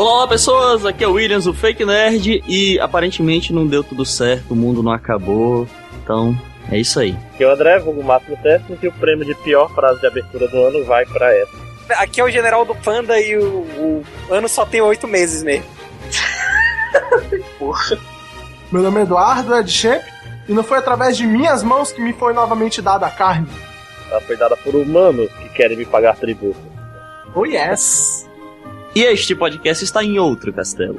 Olá, olá pessoas, aqui é o Williams, o Fake Nerd, e aparentemente não deu tudo certo, o mundo não acabou, então é isso aí. Aqui é o André, vulgo Máximo Técnico, e o prêmio de pior frase de abertura do ano vai pra essa. Aqui é o general do Panda e o, o ano só tem oito meses mesmo. Porra. Meu nome é Eduardo, é de Champ, e não foi através de minhas mãos que me foi novamente dada a carne. Ela foi dada por humanos que querem me pagar tributo. Oh yes! E este podcast está em outro castelo.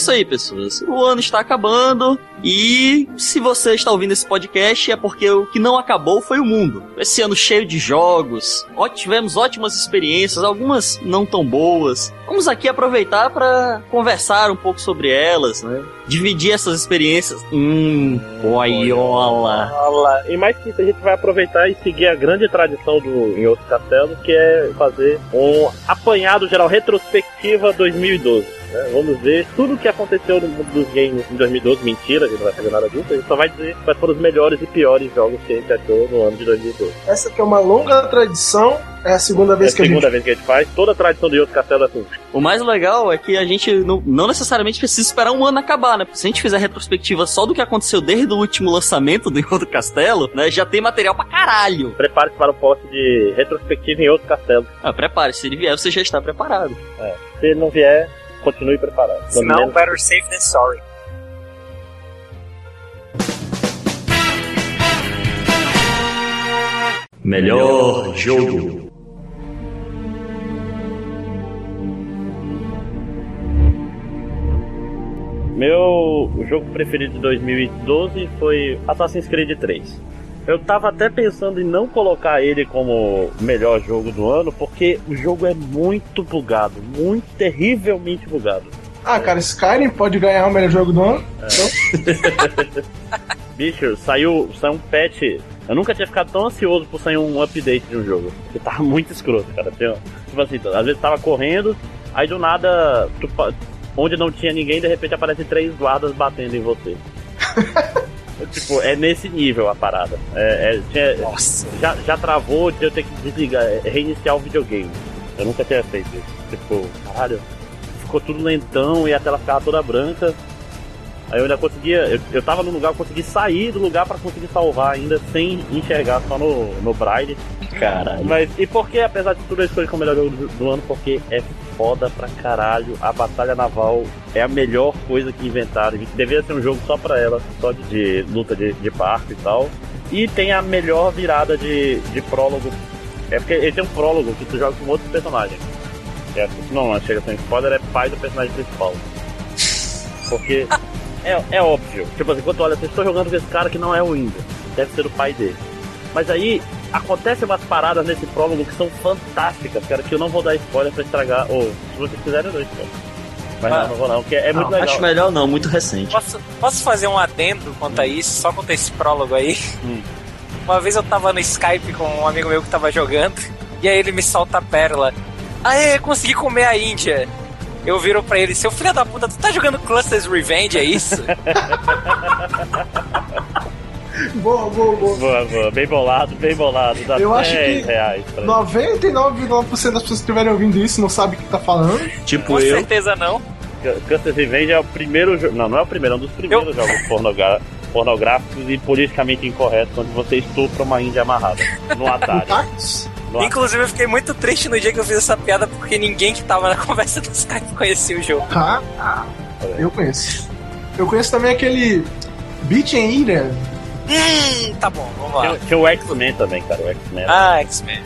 Isso aí, pessoas. O ano está acabando e se você está ouvindo esse podcast é porque o que não acabou foi o mundo. Esse ano cheio de jogos, tivemos ótimas experiências, algumas não tão boas. Vamos aqui aproveitar para conversar um pouco sobre elas, né? Dividir essas experiências. Hum, boiola. Olá. E mais que isso, a gente vai aproveitar e seguir a grande tradição do Em Outro Castelo, que é fazer um apanhado geral retrospectiva 2012. Né? Vamos ver tudo o que aconteceu no mundo dos games em 2012. Mentira, a gente não vai fazer nada disso. A gente só vai dizer quais foram os melhores e piores jogos que a gente achou no ano de 2012. Essa aqui é uma longa tradição, é a segunda É vez a que a segunda gente. vez que a gente faz. Toda a tradição do Em Outro Castelo é assim. O mais legal é que a gente não, não necessariamente precisa esperar um ano acabar, né? Se a gente fizer retrospectiva só do que aconteceu desde o último lançamento do Outro Castelo, né? Já tem material pra caralho. Prepare-se para o post de retrospectiva em Outro Castelo. Ah, prepare, se ele vier, você já está preparado. Se ele não vier, continue preparado. Se não, menos- better safe than sorry. Melhor jogo. Meu jogo preferido de 2012 foi Assassin's Creed 3. Eu tava até pensando em não colocar ele como melhor jogo do ano, porque o jogo é muito bugado, muito terrivelmente bugado. Ah, cara, Skyrim pode ganhar o melhor jogo do ano. Bicho, saiu, saiu um patch. Eu nunca tinha ficado tão ansioso por sair um update de um jogo. Porque tava muito escroto, cara. Tipo assim, às vezes tava correndo, aí do nada, tu onde não tinha ninguém, de repente aparecem três guardas batendo em você. tipo, é nesse nível a parada. É, é- Nossa. já, já travou de eu ter que desligar, é, reiniciar o videogame. Eu nunca tinha feito isso. Tipo, caralho, ficou tudo lentão e a tela ficava toda branca. Aí eu ainda conseguia, eu, eu tava no lugar, eu consegui sair do lugar pra conseguir salvar ainda sem enxergar só no, no Braille. Caralho. Mas e por que, apesar de tudo, eu escolhi como melhor jogo do, do ano? Porque é foda pra caralho. A Batalha Naval é a melhor coisa que inventaram. Deveria ser um jogo só pra ela, só de, de luta de, de barco e tal. E tem a melhor virada de, de prólogo. É porque ele tem um prólogo que tu joga com outro personagem. É, não, não chega um spoiler, é pai do personagem principal. Porque é, é óbvio. Tipo assim, quando olha, eu estou jogando com esse cara que não é o Índio. Deve ser o pai dele. Mas aí acontecem umas paradas nesse prólogo que são fantásticas, cara, que eu não vou dar spoiler pra estragar. Ou se vocês quiserem, eu dou spoiler. Mas Ah. não, não vou não, porque é muito Não, legal. Acho melhor não, muito recente. Posso, posso fazer um adendo quanto a isso, só quanto a esse prólogo aí? Hum. Uma vez eu tava no Skype com um amigo meu que tava jogando, e aí ele me solta a pérola. Aê, consegui comer a Índia. Eu viro pra ele, seu filho da puta, tu tá jogando Clusters Revenge, é isso? Boa, boa, boa. Boa, boa, bem bolado, bem bolado. Dá Eu acho 10 que reais pra 99,9% das pessoas que estiverem ouvindo isso não sabem o que tá falando. Tipo Com eu. certeza não. Custer Revenge é o primeiro jogo. Não, não é o primeiro, é um dos primeiros jogos pornogra- pornográficos e politicamente incorretos, onde você estupra uma índia amarrada. No Atari. Intactos? No Atari. Inclusive eu fiquei muito triste no dia que eu fiz essa piada, porque ninguém que tava na conversa do Skype conhecia o jogo. Ah, ah, eu conheço. Eu conheço também aquele Beach and Eater. Hum, tá bom, vamos lá. Tinha, o X-Men também, cara. O X-Men. Ah, X-Men.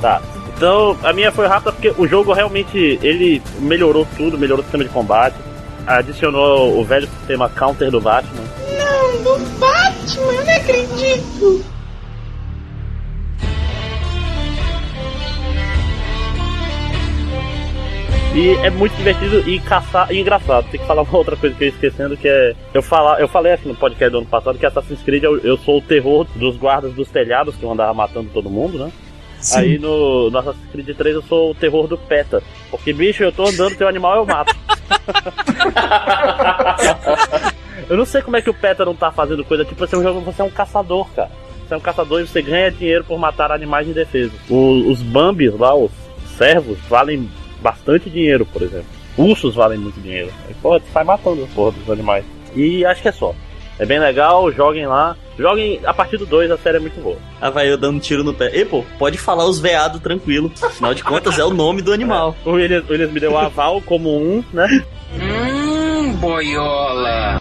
Tá. Então, a minha foi rápida porque o jogo realmente ele melhorou tudo, melhorou o sistema de combate, adicionou o velho sistema counter do Batman. E é muito divertido e caçar e engraçado. Tem que falar uma outra coisa que eu ia esquecendo, que é. Eu, falar, eu falei assim no podcast do ano passado que Assassin's Creed eu, eu sou o terror dos guardas dos telhados que eu andava matando todo mundo, né? Aí no, no Assassin's Creed 3 eu sou o terror do PETA. Porque, bicho, eu tô andando, tem um animal, eu mato. eu não sei como é que o PETA não tá fazendo coisa. Tipo, é um jogo, você é um caçador, cara. você é um caçador e você ganha dinheiro por matar animais de defesa. Os Bambis lá, os servos, valem bastante dinheiro, por exemplo. Ursos valem muito dinheiro. Aí, pô, você vai matando a porra dos animais. E acho que é só. É bem legal, joguem lá. Joguem a partir do 2, a série é muito boa. Ah, vai eu dando tiro no pé. E, pô, pode falar os veados tranquilo. Afinal de contas, é o nome do animal. O Williams, o Williams me deu o aval como um, né? Hum, boiola.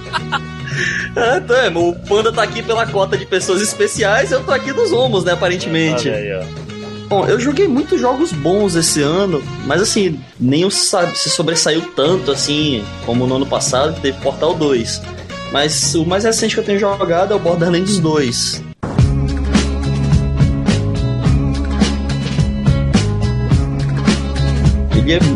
Ah, então, é, o Panda tá aqui pela cota de pessoas especiais, eu tô aqui dos homos, né, aparentemente. Olha aí, ó. Bom, eu joguei muitos jogos bons esse ano, mas assim, nenhum sabe, se sobressaiu tanto assim como no ano passado, que teve Portal 2. Mas o mais recente que eu tenho jogado é o Borderlands 2.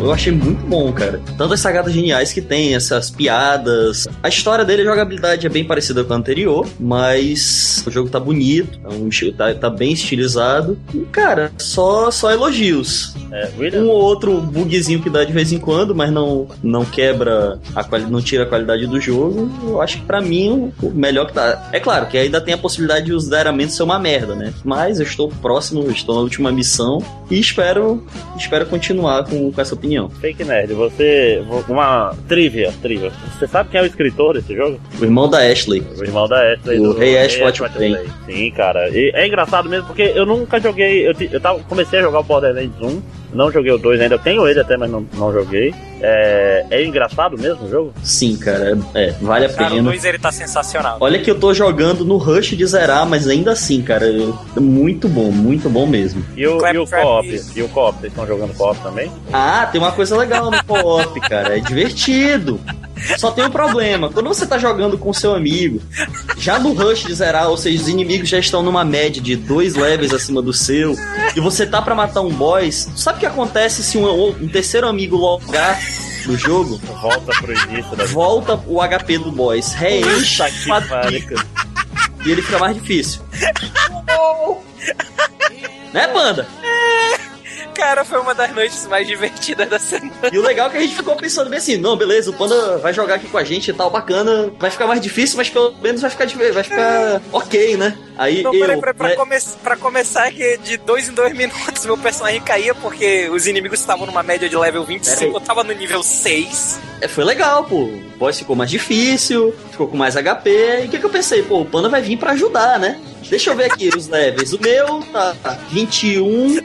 Eu achei muito bom, cara. Tanto as sagadas geniais que tem, essas piadas. A história dele, a jogabilidade é bem parecida com a anterior, mas o jogo tá bonito, é um tá, tá bem estilizado. E, cara, só, só elogios. É, Um ou outro bugzinho que dá de vez em quando, mas não, não quebra a qualidade, não tira a qualidade do jogo. Eu acho que pra mim o melhor que tá. É claro que ainda tem a possibilidade de os zeramentos ser uma merda, né? Mas eu estou próximo, estou na última missão e espero, espero continuar com, com essa opinião. Fake Nerd, você. Uma trivia, trivia. Você sabe quem é o escritor desse jogo? O irmão da Ashley. O irmão da Ashley. O Rei Ash Watch Play. Sim, cara. E é engraçado mesmo porque eu nunca joguei. Eu, eu tava, comecei a jogar o Borderlands 1. Não joguei o 2 ainda. Eu tenho ele até, mas não, não joguei. É, é engraçado mesmo o jogo? Sim, cara, é, vale a Cara, o pena. 2 ele tá sensacional. Olha que eu tô jogando no rush de zerar, mas ainda assim, cara, eu- muito bom, muito bom mesmo. E o, e o co-op? e- E o co-op? Vocês estão jogando co-op também? Ah, tem uma coisa legal no co-op, cara. É divertido. Só tem um problema. Quando você tá jogando com seu amigo, já no rush de zerar, ou seja, os inimigos já estão numa média de dois levels acima do seu, e você tá pra matar um boss, sabe o que acontece se um, um terceiro amigo logar no jogo? Volta pro início da Volta o HP do boss, reenche Puta a que fadiga. E ele fica mais difícil. né, Panda? Cara, foi uma das noites mais divertidas da semana. E o legal é que a gente ficou pensando bem assim, não, beleza, o Panda vai jogar aqui com a gente e tal, bacana, vai ficar mais difícil, mas pelo menos vai ficar, vai ficar ok, né? Aí Não, eu... peraí, peraí, pra, né, come pra começar, que de dois em dois minutos meu personagem caía porque os inimigos estavam numa média de level 25, Peraí. eu tava no nível 6. é, foi legal, pô, o boss ficou mais difícil, ficou com mais HP, e o que que eu pensei? Pô, o Panda vai vir pra ajudar, né? Deixa eu ver aqui os levels. O meu tá 21,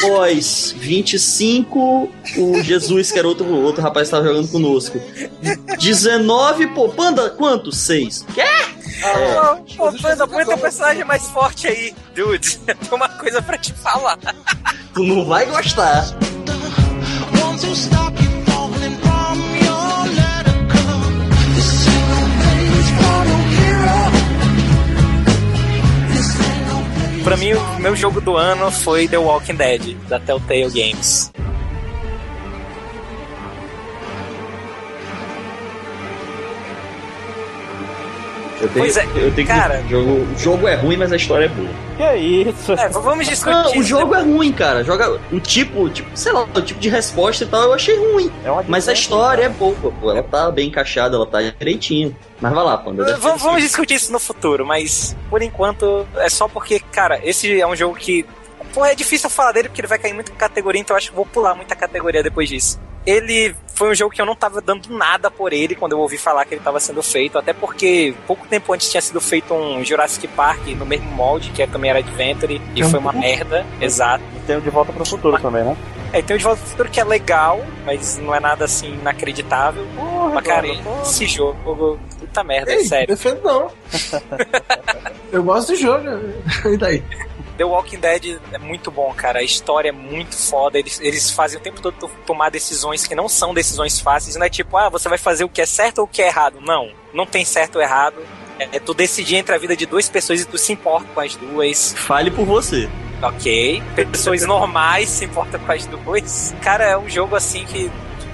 boss 25, o Jesus, que era outro, outro rapaz que tava jogando conosco. 19, pô, Panda, quanto? 6. Quê? Pô, pô, Panda, põe teu personagem mais forte aí. Dude, tem uma coisa pra te falar. Tu não vai gostar. Want to stop Pra mim, o meu jogo do ano foi The Walking Dead, da Telltale Games. Eu tenho, Pois é, eu tenho cara. que. Jogo, o jogo é ruim, mas a história é boa. Que é isso? É, v- vamos discutir. Não, o jogo é ruim, cara. Joga o tipo, tipo, sei lá, o tipo de resposta e tal, eu achei ruim. É Mas a história é boa, pô. Ela tá bem encaixada, ela tá direitinho. Mas vai lá, Panda. Uh, Vamos, discutir isso no futuro, mas por enquanto é só porque, cara, esse é um jogo que. Pô, é difícil eu falar dele porque ele vai cair muito em categoria, então eu acho que vou pular muita categoria depois disso. Ele foi um jogo que eu não tava dando nada por ele quando eu ouvi falar que ele tava sendo feito, até porque pouco tempo antes tinha sido feito um Jurassic Park no mesmo molde, que também era Adventure, e É foi uma merda, exato. Tem o de volta pro futuro também, né? É, tem o De Volta ao Futuro que é legal, mas não é nada assim inacreditável. Mas, cara, esse jogo, puta merda, é Ei, sério. defendo não. Eu gosto do jogo. E daí? The Walking Dead é muito bom, cara. A história é muito foda. Eles, eles fazem o tempo todo to- tomar decisões que não são decisões fáceis. Não é tipo, ah, você vai fazer o que é certo ou o que é errado. Não, não tem certo ou errado. É, é tu decidir entre a vida de duas pessoas e tu se importa com as duas. Fale por você. Ok. Pessoas normais se importam com as duas. Cara, é um jogo assim que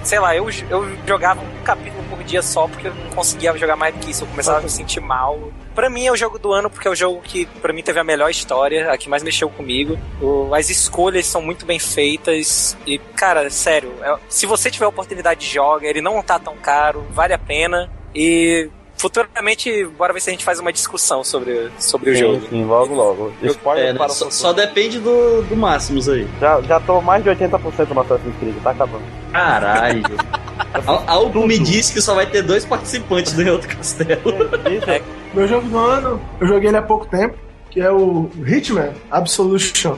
sei lá, eu, eu jogava um capítulo por dia só porque eu não conseguia jogar mais do que isso. Eu começava a me sentir mal. Pra mim é o jogo do ano porque é o jogo que pra mim teve a melhor história, a que mais mexeu comigo. O- as escolhas são muito bem feitas e, cara, sério, é- se você tiver a oportunidade, joga. Ele não tá tão caro, vale a pena e futuramente bora ver se a gente faz uma discussão sobre, sobre o Sim, jogo. sim, logo, logo. Spoiler É, né? para o só, só depende do, do Máximos aí. Já, já tô mais de 80% no Assassin's Creed, tá acabando. Caralho. Al- Algo me diz que só vai ter dois participantes do outro castelo. Isso, é. Meu jogo do ano, eu joguei ele há pouco tempo, que é o Hitman Absolution.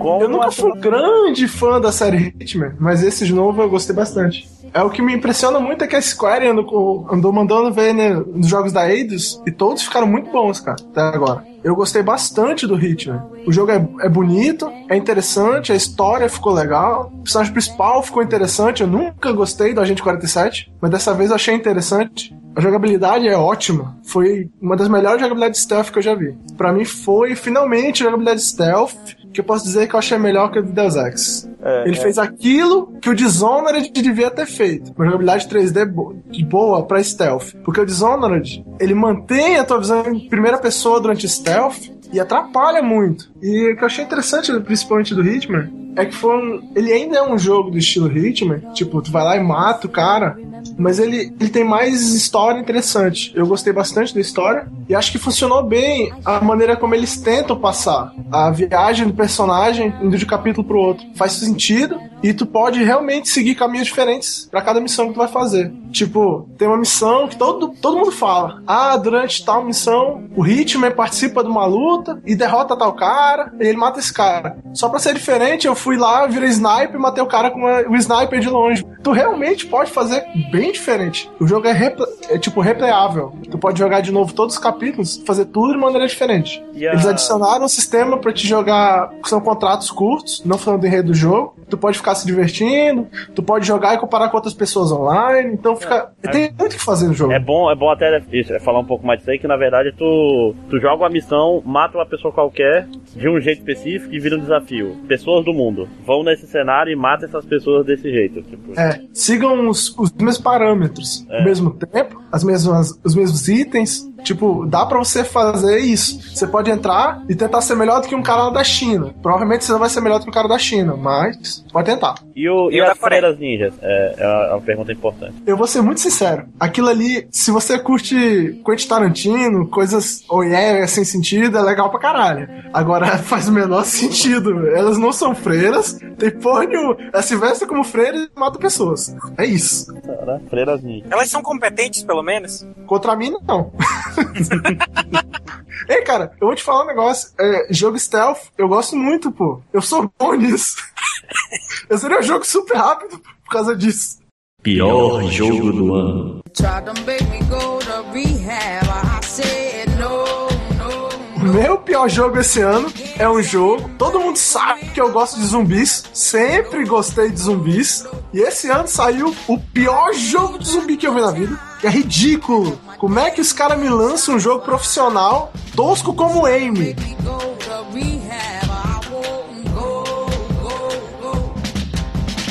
Como Eu nunca fui um grande fã da série Hitman, mas esse de novo eu gostei bastante. É o que me impressiona muito é que a Square andou, andou mandando ver né, nos jogos da Eidos e todos ficaram muito bons, cara, até agora. Eu gostei bastante do Hitman. O jogo é, é bonito, é interessante, a história ficou legal, o personagem principal ficou interessante. Eu nunca gostei do Agente 47, mas dessa vez eu achei interessante. A jogabilidade é ótima. Foi uma das melhores jogabilidades stealth que eu já vi. Pra mim foi finalmente jogabilidade stealth que eu posso dizer que eu achei melhor que o Deus Ex. É, Ele é. fez aquilo que o Dishonored devia ter feito. Uma jogabilidade 3D bo- boa pra stealth. Porque o Dishonored, ele mantém a tua visão em primeira pessoa durante stealth e atrapalha muito. E o que eu achei interessante, principalmente do Hitman, é que foi um, ele ainda é um jogo do estilo Hitman. Tipo, tu vai lá e mata o cara. Mas ele, ele tem mais história interessante. Eu gostei bastante da história. E acho que funcionou bem a maneira como eles tentam passar. A viagem do personagem indo de um capítulo pro outro. Faz sentido. E tu pode realmente seguir caminhos diferentes pra cada missão que tu vai fazer. Tipo, tem uma missão que todo, todo mundo fala. Ah, durante tal missão, o Hitman participa de uma luta e derrota tal cara, e ele mata esse cara. Só pra ser diferente, eu fui lá, virei sniper e matei o cara com uma- o sniper de longe. Tu realmente pode fazer bem diferente. O jogo é, repla- é tipo replayável. Tu pode jogar de novo todos os capítulos, fazer tudo de maneira diferente. A- Eles adicionaram um sistema pra te jogar, que são contratos curtos, não falando do enredo do jogo. Tu pode ficar se divertindo, tu pode jogar e comparar com outras pessoas online, então fica. Tem muito o que fazer no jogo. É bom, é bom até isso, é falar um pouco mais disso aí, que na verdade tu, tu joga uma missão, mata uma pessoa qualquer de um jeito específico e vira um desafio. Pessoas do mundo vão nesse cenário e matam essas pessoas desse jeito. Tipo, É, sigam os, os mesmos parâmetros, É. ao mesmo tempo, as mesmas, os mesmos itens. Tipo, dá pra você fazer isso. Você pode entrar e tentar ser melhor do que um cara lá da China. Provavelmente você não vai ser melhor do que um cara da China, mas pode tentar. E, o, E e as freiras ninjas? É, é uma- é uma pergunta importante. Eu vou ser muito sincero. Aquilo ali, se você curte Quentin Tarantino, coisas ou é sem sentido, é legal pra caralho. Agora faz o menor sentido. Elas não são freiras, tem porra nenhuma. Elas se vestem como freiras e matam pessoas. É isso. Cara, freiras ninjas. Elas são competentes, pelo menos? Contra mim, não. Ei, cara, eu vou te falar um negócio. É, jogo stealth, eu gosto muito, pô. Eu sou bom nisso. eu seria um jogo super rápido por causa disso. Pior jogo do ano. Meu pior jogo esse ano é um jogo. Todo mundo sabe que eu gosto de zumbis. Sempre gostei de zumbis. E esse ano saiu o pior jogo de zumbi que eu vi na vida. É ridículo. Como é que os caras me lançam um jogo profissional tosco como Amy?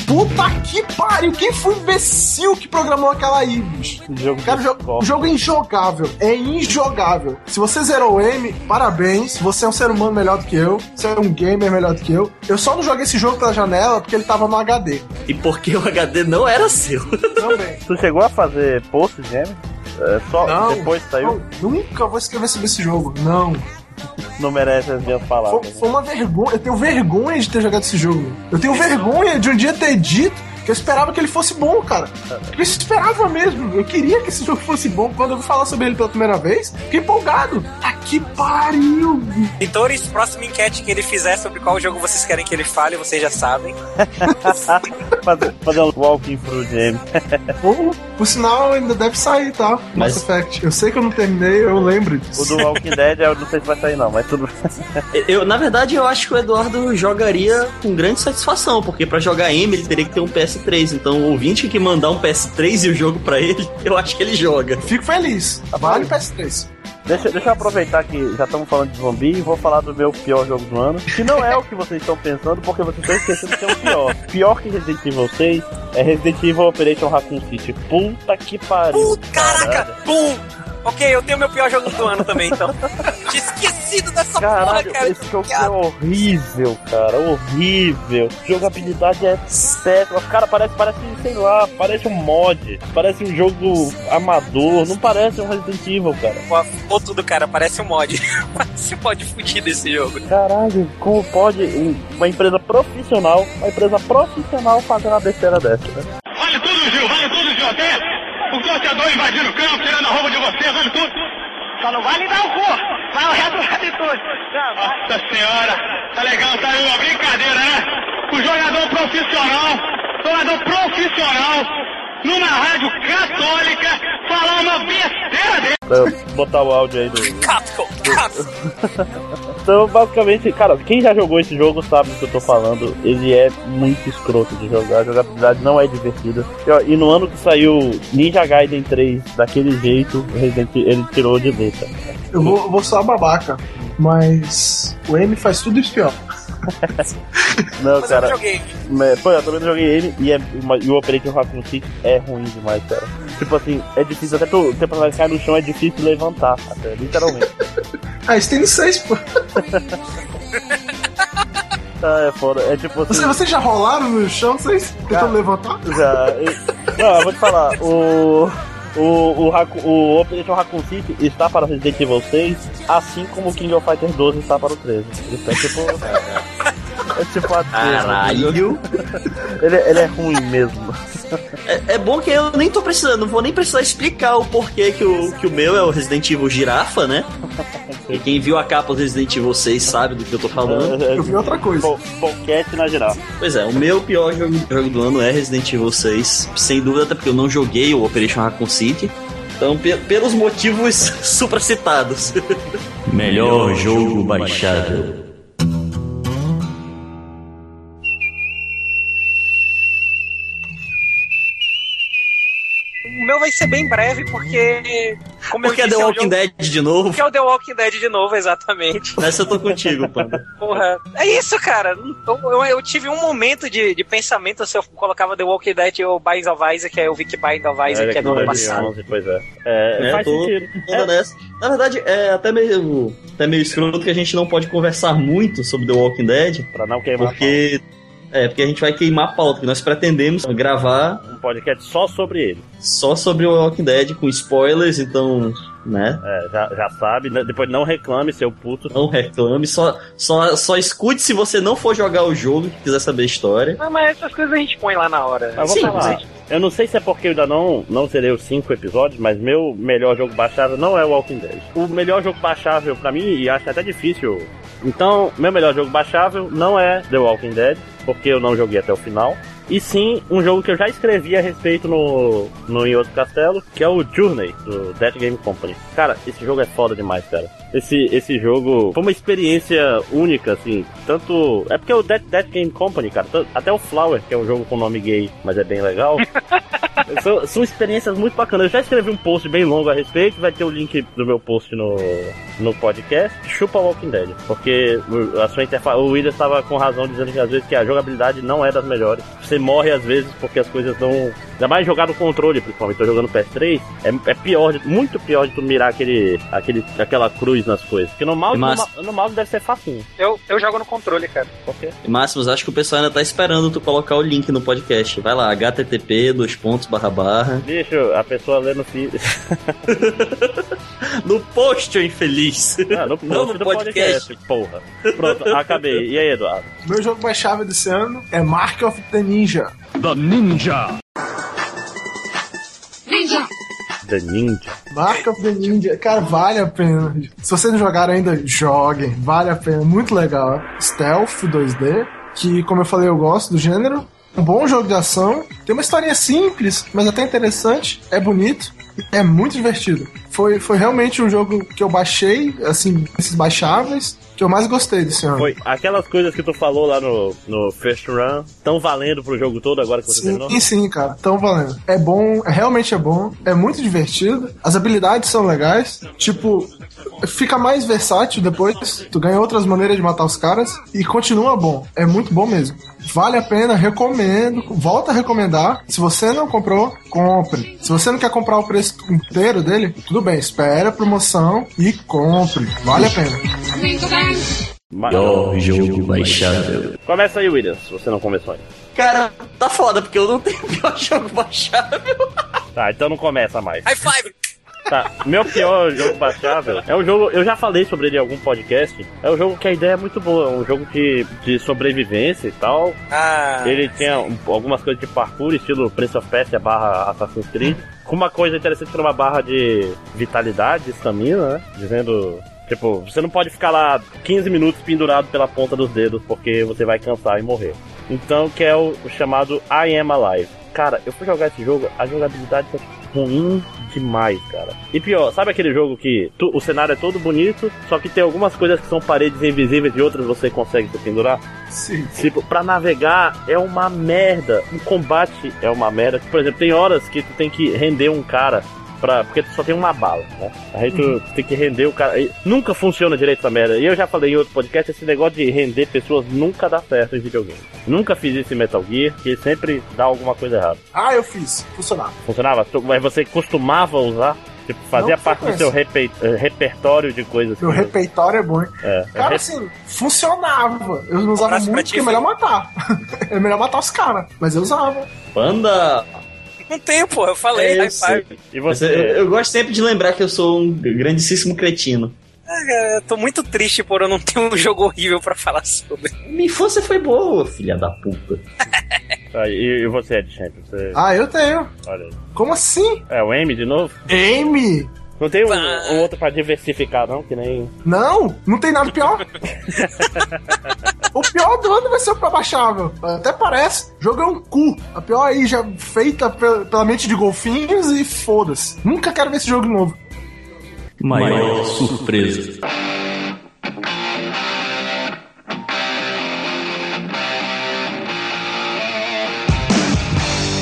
Puta que pariu! Quem foi o imbecil que programou aquela aí, bicho? Jogo Cara, o jo- o jogo é injogável. É injogável. Se você zerou o M, parabéns. Você é um ser humano melhor do que eu. Você é um gamer melhor do que eu. Eu só não joguei esse jogo pela janela porque ele tava no HD. E porque o HD não era seu. Também. Tu chegou a fazer posts, Gêmeo? É, só Não. depois saiu? Não, nunca vou escrever sobre esse jogo. Não. Não merece as minhas Foi, palavras. foi uma vergonha. Eu tenho vergonha de ter jogado esse jogo. Eu tenho vergonha de um dia ter dito eu esperava que ele fosse bom, cara. Eu esperava mesmo. Eu queria que esse jogo fosse bom. Quando eu vi falar sobre ele pela primeira vez, fiquei empolgado. Ah, que pariu! Editores, próxima enquete que ele fizer sobre qual jogo vocês querem que ele fale, vocês já sabem. fazer, fazer um walking through Gêmeo. Ou, por sinal, ainda deve sair, tá? Mas- Mass Effect. Eu sei que eu não terminei, eu lembro O disso. do Walking Dead eu não sei se vai sair não, mas tudo Eu, na verdade, eu acho que o Eduardo jogaria com grande satisfação, porque pra jogar M ele teria que ter um PS3. Então, o ouvinte que mandar um PS3 e o jogo pra ele, eu acho que ele joga. Fico feliz. Vale o PS3. Deixa, deixa eu aproveitar que já estamos falando de zumbi e vou falar do meu pior jogo do ano. Que não é o que vocês estão pensando, porque vocês estão esquecendo que é o pior. Pior que Resident Evil 6 é Resident Evil Operation Raccoon City. Puta que pariu. Puta, caraca! Pum! Ok, eu tenho meu pior jogo do ano também, então. Tinha esquecido dessa porra, Caralho, cara. esse jogo é horrível, cara, horrível. Jogabilidade é péssima. Cara, parece, parece, sei lá, parece um mod. Parece um jogo amador. Não parece um Resident Evil, cara. Pô, tudo, cara. Parece um mod. parece um mod fudido esse jogo. Caralho, como pode um- uma empresa profissional, uma empresa profissional fazer uma besteira dessa, né? Vale tudo, Gil, vale tudo, Gil, até o torcedor invadindo o campo, tirando a roupa de você, vale tudo. Só não vale dar o cu, vai o resto vale tudo. Nossa senhora, tá legal, tá aí uma brincadeira, né? O jogador profissional, jogador profissional, numa rádio católica, falar uma besteira dele. Pra eu botar o áudio aí do. Capcom, Capcom. Então, basicamente, cara, quem já jogou esse jogo sabe do que eu tô falando. Ele é muito escroto de jogar, a jogabilidade não é divertida. E, ó, e no ano que saiu Ninja Gaiden 3 daquele jeito, o Resident ele tirou de letra. Eu vou, eu vou só babaca, mas o M faz tudo isso pior. Não, Mas eu cara. não joguei. Pô, eu também não joguei ele e, é, uma- e o Operation Raccoon City é ruim demais, cara. Tipo assim, é difícil, até tu, o personagem cai no chão é difícil levantar, até, literalmente. Ah, isso tem no 6, pô. Ah, é foda. É tipo assim. Você, vocês já rolaram no chão, vocês tentando levantar? Já. Não, eu vou te falar, o. O, o, Raku- o Operation Raccoon City está para o Resident Evil 6, assim como o King of Fighters 12 está para o 13. Isso é tipo. É tipo a Caralho. Ele, ele é ruim mesmo. É, é bom que eu nem tô precisando, não vou nem precisar explicar o porquê que o, que o meu é o Resident Evil Girafa, né? E quem viu a capa do Resident Evil 6 sabe do que eu tô falando. Eu vi outra coisa. Boquete na geral. Pois é, o meu pior jogo, jogo do ano é Resident Evil 6, sem dúvida, até porque eu não joguei o Operation Raccoon City. Então, pe- pelos motivos supracitados. Melhor jogo baixado. Vai ser bem breve, porque. Como Porque eu é disse, The é um Walking jogo- Dead de novo. Porque é o The Walking Dead de novo, exatamente. Nessa eu tô contigo, Panda. Porra. É isso, cara. Eu, eu- tive um momento de, de pensamento se eu colocava The Walking Dead ou Binds of Isaac, que é o Vic Bind of Isaac, que é do ano passado. 2011, pois é. É, É, faz tô- sentido. Dessa. Na verdade, é até meio, até meio escroto que a gente não pode conversar muito sobre The Walking Dead, Pra não queimar porque. É, porque a gente vai queimar a pauta, que nós pretendemos gravar um podcast só sobre ele. só sobre o Walking Dead com spoilers, então, né? É, já, já sabe, né? depois não reclame, seu puto. Não reclame, só, só, só escute se você não for jogar o jogo e quiser saber a história. Ah, mas essas coisas a gente põe lá na hora. Mas vou Sim, falar. Eu não sei se é porque eu ainda não, não zerei os cinco episódios, mas meu melhor jogo baixável não é o Walking Dead. O melhor jogo baixável pra mim, e acho até difícil. Então, meu melhor jogo baixável não é The Walking Dead, porque eu não joguei até o final. E sim, um jogo que eu já escrevi a respeito no, no Em Outro Castelo, que é o Journey, do Dead Game Company. Cara, esse jogo é foda demais, cara. Esse, esse jogo foi uma experiência única, assim. Tanto. É porque o Dead, Dead Game Company, cara, até o Flower, que é um jogo com nome gay, mas é bem legal. são, são experiências muito bacanas. Eu já escrevi um post bem longo a respeito, vai ter o link do meu post no, no podcast. Chupa Walking Dead, porque a sua interface. O William estava com razão dizendo que às vezes que a jogabilidade não é das melhores. Você morre às vezes porque as coisas não. Ainda mais jogar no controle, principalmente. Tô jogando PS3, é, é pior, muito pior de tu mirar aquele, aquele, aquela cruz nas coisas. Porque no mouse, no, Mas- ma- no mouse deve ser facinho. Eu, eu jogo no controle, cara. Por quê? Máximos, acho que o pessoal ainda tá esperando tu colocar o link no podcast. Vai lá, http, dois pontos, barra barra. Bicho, a pessoa lê no feed. No post, ô infeliz. Ah, no, Não post no do podcast. porra. Pronto, acabei. E aí, Eduardo? Meu jogo mais chave desse ano é Mark of the Ninja. The Ninja. Mark of the Ninja, cara, vale a pena. Se vocês não jogaram ainda, joguem, vale a pena, muito legal. Stealth 2D, que como eu falei, eu gosto do gênero. Um bom jogo de ação, tem uma historinha simples, mas até interessante, é bonito, é muito divertido. Foi, foi realmente um jogo que eu baixei, assim, esses baixáveis, que eu mais gostei desse ano. Foi aquelas coisas que tu falou lá no, no First Run, estão valendo pro jogo todo agora que você terminou? Sim, sim, cara. Tão valendo. É bom, é- realmente é bom, é muito divertido. As habilidades são legais. Tipo, fica mais versátil depois, tu ganha outras maneiras de matar os caras e continua bom. É muito bom mesmo. Vale a pena, recomendo. Volta a recomendar. Se você não comprou, compre. Se você não quer comprar o preço inteiro dele, tudo bem, espera a promoção e compre. Vale a pena. Ma- jogo baixável. Começa aí, Williams, se você não começou ainda. Cara, tá foda, porque eu não tenho pior jogo baixável. Tá, então não começa mais. High five! Tá, meu pior jogo baixável é um jogo, eu já falei sobre ele em algum podcast. É um jogo que a ideia é muito boa, é um jogo de, de sobrevivência e tal. Ah, Ele tinha um- algumas coisas de parkour, estilo Prince of Persia barra Assassin's Creed. Com uma coisa interessante que era uma barra de vitalidade, estamina, né? Dizendo. Tipo, você não pode ficar lá 15 minutos pendurado pela ponta dos dedos, porque você vai cansar e morrer. Então, que é o, o chamado I Am Alive. Cara, eu fui jogar esse jogo, a jogabilidade é ruim demais, cara. E pior, sabe aquele jogo que tu- o cenário é todo bonito, só que tem algumas coisas que são paredes invisíveis e outras você consegue se pendurar? Sim. Tipo, pra navegar é uma merda. O combate é uma merda. Por exemplo, tem horas que tu tem que render um cara. Pra, porque tu só tem uma bala, né? Aí tu tem que render o cara. e nunca funciona direito essa merda. E eu já falei em outro podcast, esse negócio de render pessoas nunca dá certo em videogame. Nunca fiz isso em Metal Gear, que sempre dá alguma coisa errada. Ah, eu fiz. Funcionava. Funcionava? Tu- Mas você costumava usar? Tipo, fazia Não parte do seu repe- eh, repertório de coisas. Meu que- repeitório é bom, hein? é, Cara, é assim, funcionava. Eu não usava muito porque é melhor matar. é melhor matar os caras. Mas eu usava. Banda! Não tem, pô, eu falei, É, eu high sei. five. E você? eu, eu gosto sempre de lembrar que eu sou um grandíssimo cretino. Ah, cara, eu tô muito triste por eu não ter um jogo horrível pra falar sobre. Minha infância foi boa, filha da puta. Ah, e, e você, Ed Champion? Você... Ah, eu tenho. Olha aí. Como assim? É o M de novo? Amy? Não tem um, um outro pra diversificar, não? Que nem. Não, não tem nada pior. o pior do ano vai ser o pra baixável. Até parece. O jogo é um cu. A pior aí já feita pe- pela mente de golfinhos e foda-se. Nunca quero ver esse jogo de novo. Maior surpresa.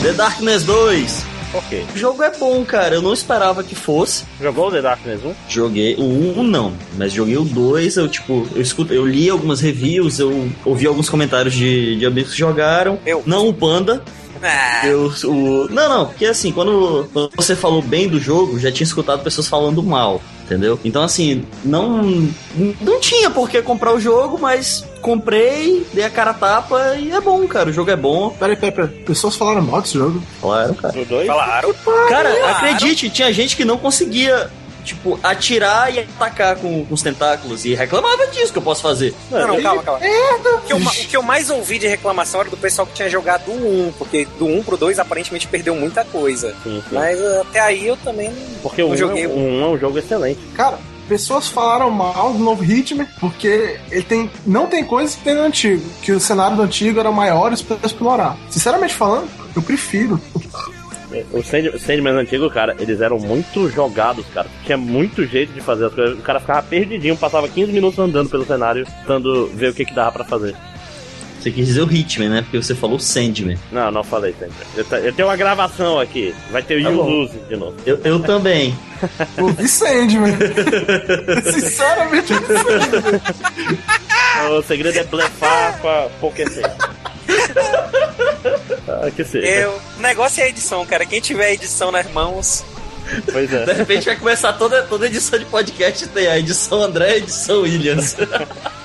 The Darkness 2. Ok. O jogo é bom, cara. Eu não esperava que fosse. Jogou o The Darkness 1? Joguei o 1 não, mas joguei o 2, eu tipo, eu escuto, eu li algumas reviews, eu ouvi alguns comentários de, de amigos que jogaram. Eu. Não o Panda. Ah, Eu, o... Não, não, porque assim, quando, quando você falou bem do jogo, já tinha escutado pessoas falando mal, entendeu? Então assim, não. Não tinha por que comprar o jogo, mas comprei, dei a cara a tapa e é bom, cara. O jogo é bom. Peraí, peraí, peraí. Pessoas falaram mal desse jogo. Claro, cara. Do 2? falaram. Cara, acredite, tinha gente que não conseguia, tipo, atirar e atacar com, com os tentáculos e reclamava disso que eu posso fazer. Não, não, calma, calma. O que, eu, o que eu mais ouvi de reclamação era do pessoal que tinha jogado o 1, porque do 1 pro 2 aparentemente perdeu muita coisa. Sim, sim. Mas uh, até aí eu também não, Porque o não 1 joguei. é, o um é um jogo excelente. Cara, pessoas falaram mal do novo Hitman porque ele tem. Não tem coisas que tem no antigo. Que o cenário do antigo era maiores pra explorar. Sinceramente falando, eu prefiro. O Sand- o Sandman antigo, cara, eles eram muito jogados, cara. Tinha muito jeito de fazer as coisas. O cara ficava perdidinho, passava 15 minutos andando pelo cenário, tentando ver o que, que dava pra fazer. Você quis dizer o Hitman, né? Porque você falou Sandman. Não, não falei Sandman. Eu, eu tenho uma gravação aqui. Vai ter o Tá. Yuzuzi de novo. Eu, eu também. Ouvi Sandman. Sinceramente, Sandman. O segredo é blefar com a Pokémon. ah, que seja. Eu, o negócio é a edição, cara. Quem tiver a edição nas mãos. Pois De é. repente vai começar toda, toda edição de podcast tem a edição André e a edição Williams.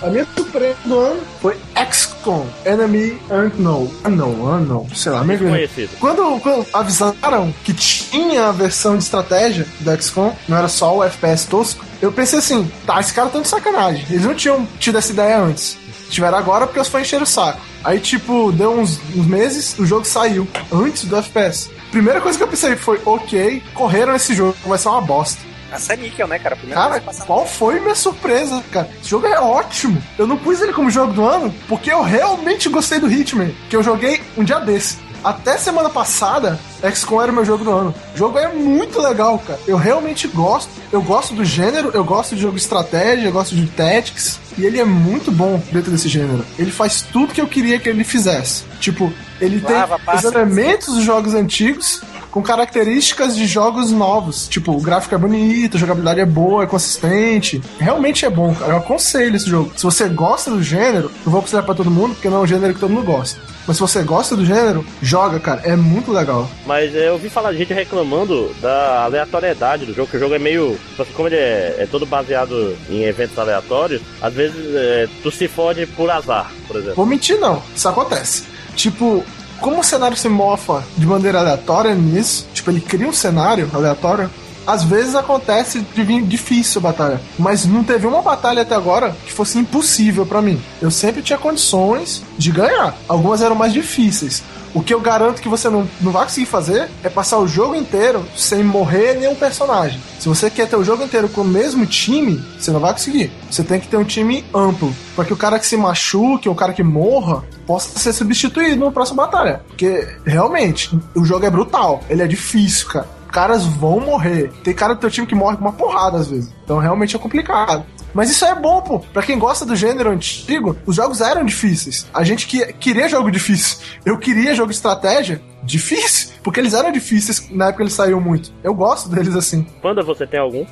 A minha surpresa do ano foi XCOM, Enemy Unknown. Unknown, Unknown, sei lá, meio Conhecido. Quando, quando avisaram que tinha a versão de estratégia do XCOM, não era só o FPS tosco, eu pensei assim, tá, esse cara tá de sacanagem. Eles não tinham tido essa ideia antes. Tiveram agora porque os fãs encheram o saco. Aí, tipo, deu uns, uns meses, o jogo saiu, antes do FPS. Primeira coisa que eu pensei foi, ok, correram esse jogo, vai ser uma bosta. Essa é níquel, né, cara? Primeira Cara, qual foi minha surpresa, cara? Esse jogo é ótimo. Eu não pus ele como jogo do ano porque eu realmente gostei do Hitman, que eu joguei um dia desse. Até semana passada, XCOM era o meu jogo do ano. O jogo é muito legal, cara. Eu realmente gosto. Eu gosto do gênero, eu gosto de jogo de estratégia, eu gosto de tactics. E ele é muito bom dentro desse gênero. Ele faz tudo que eu queria que ele fizesse. Tipo, ele tem Lava, os passa. elementos dos jogos antigos, com características de jogos novos. Tipo, o gráfico é bonito, a jogabilidade é boa, é consistente. Realmente é bom, cara. Eu aconselho esse jogo. Se você gosta do gênero, não vou aconselhar pra todo mundo, porque não é um gênero que todo mundo gosta. Mas se você gosta do gênero, joga, cara. É muito legal. Mas é, eu ouvi falar de gente reclamando da aleatoriedade do jogo, que o jogo é meio. Como ele é, é todo baseado em eventos aleatórios, às vezes é, tu se fode por azar, por exemplo. Vou mentir, não. Isso acontece. Tipo, como o cenário se mofa de maneira aleatória nisso, tipo, ele cria um cenário aleatório. Às vezes acontece de vir difícil a batalha, mas não teve uma batalha até agora que fosse impossível pra mim. Eu sempre tinha condições de ganhar. Algumas eram mais difíceis. O que eu garanto que você não, não vai conseguir fazer é passar o jogo inteiro sem morrer nenhum personagem. Se você quer ter o jogo inteiro com o mesmo time, você não vai conseguir. Você tem que ter um time amplo. Para que o cara que se machuque, o cara que morra, possa ser substituído na próxima batalha. Porque, realmente, o jogo é brutal. Ele é difícil, cara. Caras vão morrer. Tem cara do teu time que morre com uma porrada às vezes. Então realmente é complicado. Mas isso é bom, pô. Pra quem gosta do gênero antigo, os jogos eram difíceis. A gente que, queria jogo difícil. Eu queria jogo de estratégia difícil, porque eles eram difíceis na época que eles saíam muito. Eu gosto deles assim. Panda, você tem algum?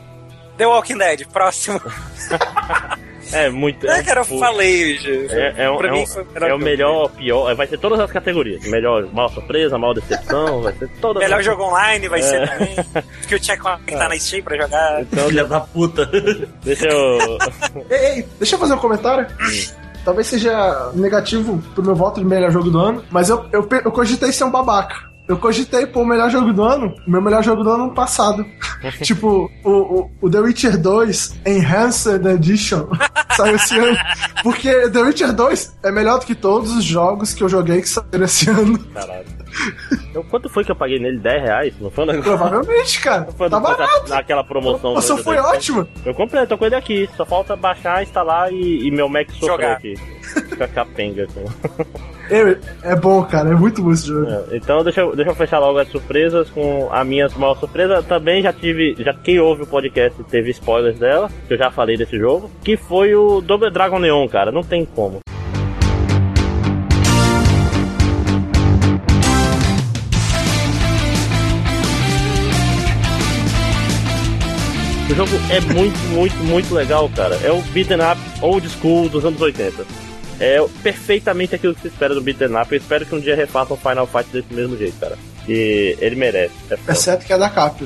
The Walking Dead, próximo. É muito. É, cara, eu falei, gente. É, é, um- pra é mim um- foi é o melhor, pior. Vai ser todas as categorias. Melhor, mal surpresa, mal decepção, vai ser todas Melhor as... jogo online vai ser É. também. Que eu tinha que conectar na Steam pra jogar. Então, Filha da puta. deixa eu. Ei, ei, deixa eu fazer um comentário. Talvez seja negativo pro meu voto de melhor jogo do ano, mas eu, eu, eu cogitei ser um babaca. Eu cogitei pôr o melhor jogo do ano, o meu melhor jogo do ano passado. tipo, o, o, o The Witcher 2 Enhanced Edition saiu esse ano. Porque The Witcher 2 é melhor do que todos os jogos que eu joguei que saíram esse ano. Caralho. Eu, quanto foi que eu paguei nele? 10 reais? Não foi um negócio? Provavelmente, cara. Foi Tá barato. naquela promoção. Nossa, foi ótimo. Eu comprei, tô com ele aqui. Só falta baixar, instalar e, e meu Mac sofrer Jogar. aqui. Fica capenga. assim. É, é bom, cara. É muito bom esse jogo. É, Então deixa eu, deixa eu fechar logo as surpresas com a minha maior surpresa. Também já tive, já quem ouve o podcast teve spoilers dela, que eu já falei desse jogo, que foi o Double Dragon Neon, cara. Não tem como. O jogo é muito, muito, muito legal, cara. É o beat'em up old school dos anos 80. É perfeitamente aquilo que se espera do beat'em up. Eu espero que um dia refaçam o Final Fight desse mesmo jeito, cara. Que ele merece. É. Exceto que é da Capcom.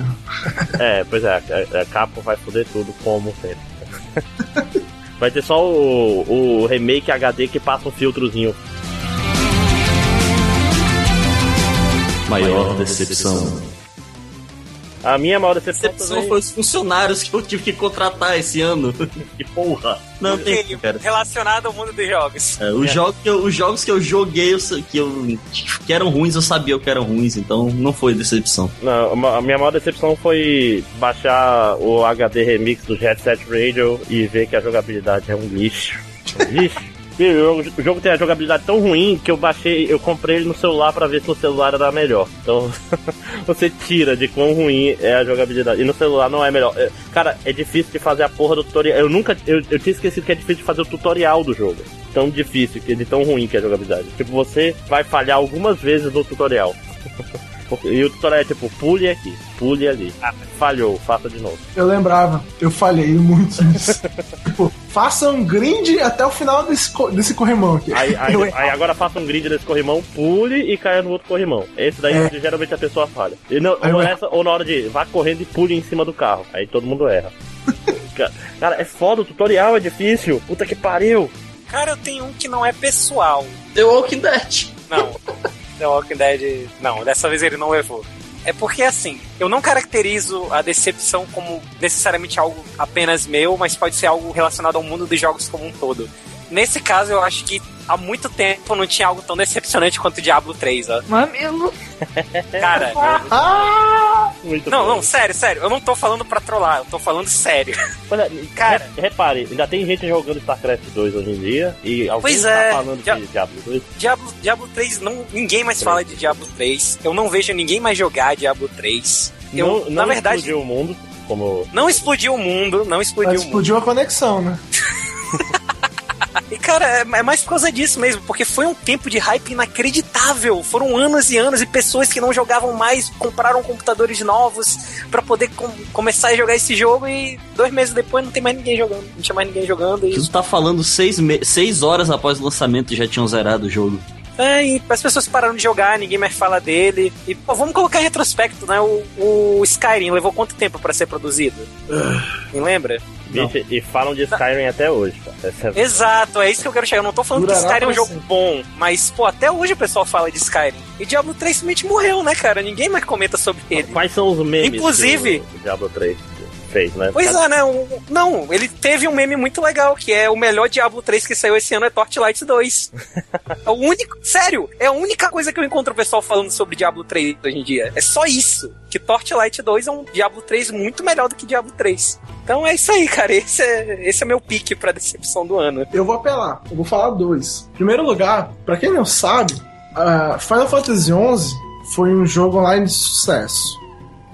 é pois é, a, a Capcom vai foder tudo como sempre. vai ter só o, o remake HD que passa um filtrozinho. Maior decepção. A minha maior decepção Decepção também... foi os funcionários que eu tive que contratar esse ano. Que porra! Não tem, cara. Relacionado ao mundo dos jogos. É, os, jogos que eu, os jogos que eu joguei, eu que, eu, que eram ruins, eu sabia que eram ruins, então não foi decepção. Não, a minha maior decepção foi baixar o HD Remix do Jet Set Radio e ver que a jogabilidade é um lixo. Um lixo. E o jogo- o tem a jogabilidade tão ruim que eu baixei, eu comprei ele no celular pra ver se no celular era melhor. Então, você tira de quão ruim é a jogabilidade. E no celular não é melhor. É, Cara, é difícil de fazer a porra do tutorial. Eu nunca. Eu, eu tinha esquecido que é difícil de fazer o tutorial do jogo. Tão difícil, de tão ruim que é a jogabilidade. Tipo, você vai falhar algumas vezes no tutorial. E o tutorial é tipo, pule aqui, pule ali. Falhou, faça de novo. Eu lembrava, eu falhei muito nisso. tipo, faça um grind até o final desse, desse corrimão aqui. Aí, aí, aí agora faça um grid nesse corrimão, pule e caia no outro corrimão. Esse daí É. geralmente a pessoa falha. E não, ou, nessa- ou na hora de vá correndo e pule em cima do carro. Aí todo mundo erra. Ca- Cara, é foda, o tutorial é difícil. Puta que pariu. Cara, eu tenho um que não é pessoal. The Walking Dead. Não. The Walking Dead. Não, dessa vez ele não levou. É porque assim, eu não caracterizo a decepção como necessariamente algo apenas meu, mas pode ser algo relacionado ao mundo dos jogos como um todo. Nesse caso, eu acho que há muito tempo não tinha algo tão decepcionante quanto Diablo 3, ó. Mamilo. Cara, Ah! Muito não, bom. não, sério, sério, eu não tô falando pra trollar, eu tô falando sério. Olha, Cara. re- repare, ainda tem gente jogando StarCraft 2 hoje em dia. E alguém Pois tá é, falando já- de Diablo 2. Diablo, Diablo 3, não, ninguém mais fala de Diablo 3. Eu não vejo ninguém mais jogar Diablo 3. Eu, não, não na verdade, explodiu o mundo, como não explodiu o mundo, não explodiu Mas o mundo. explodiu a conexão, né? E, cara, é é mais por causa disso mesmo, porque foi um tempo de hype inacreditável. Foram anos e anos e pessoas que não jogavam mais compraram computadores novos pra poder com- começar a jogar esse jogo e dois meses depois não tem mais ninguém jogando. Não tinha mais ninguém jogando. E, Tu tá falando seis, seis horas após o lançamento e já tinham zerado o jogo. é, e as pessoas pararam de jogar, ninguém mais fala dele. E, pô, vamos colocar em retrospecto, né? O, o Skyrim levou quanto tempo pra ser produzido? Me lembra? Bicho, e falam de Skyrim até hoje, cara. É- Exato, é isso que eu quero chegar. Eu não tô falando Durará que Skyrim é um jogo bom, mas, pô, até hoje o pessoal fala de Skyrim. E Diablo 3 simplesmente morreu, né, cara? Ninguém mais comenta sobre ele. Quais são os memes Inclusive- que o Diablo 3 fez, né? Pois é, né? o- não, ele teve um meme muito legal, que é o melhor Diablo 3 que saiu esse ano é Torchlight 2. é o único. Sério, é a única coisa que eu encontro o pessoal falando sobre Diablo 3 hoje em dia. É só isso. Que Torchlight 2 é um Diablo 3 muito melhor do que Diablo 3. Então é isso aí, cara. Esse é, esse é meu pique pra decepção do ano. Eu vou apelar, eu vou falar dois. Em primeiro lugar, pra quem não sabe, ah, Final Fantasy XI foi um jogo online de sucesso.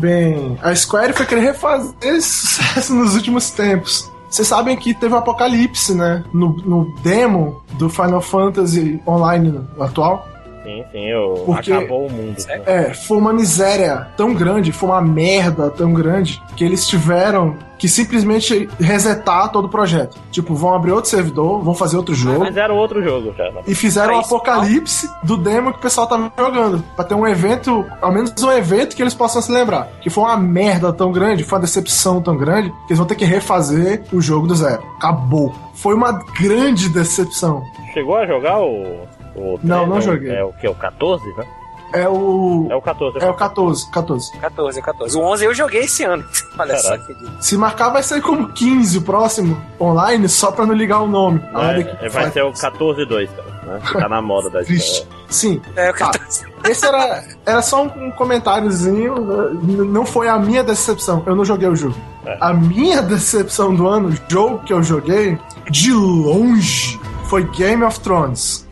Bem, a Square foi querer refazer sucesso nos últimos tempos. Vocês sabem que teve um apocalipse, né? No, no demo do Final Fantasy Online atual. Sim, sim, o... Porque- acabou o mundo. Sério? É, foi uma miséria tão grande, foi uma merda tão grande, que eles tiveram que simplesmente resetar todo o projeto. Tipo, vão abrir outro servidor, vão fazer outro jogo. Mas era outro jogo né? E fizeram um Mas, apocalipse do demo que o pessoal tava jogando. Pra ter um evento, ao menos um evento que eles possam se lembrar. Que foi uma merda tão grande, foi uma decepção tão grande, que eles vão ter que refazer o jogo do zero. Acabou. Foi uma grande decepção. Chegou a jogar o. o Não, não é joguei. É o que? O 14, né? É o. É o 14. É o 14, 14. 14, 14. O 11 eu joguei esse ano. Olha só Caraca. que dia. Se marcar, vai sair como 15 o próximo online, só pra não ligar o nome. Alex É, vai faz- ser o 14-2, cara. Né? Tá na moda da Triste. Sim. É, o Tá. 14. Esse era, era só um, comentáriozinho. n- Não foi a minha decepção. Eu não joguei o jogo. É. A minha decepção do ano, o jogo que eu joguei, de longe, foi Game of Thrones.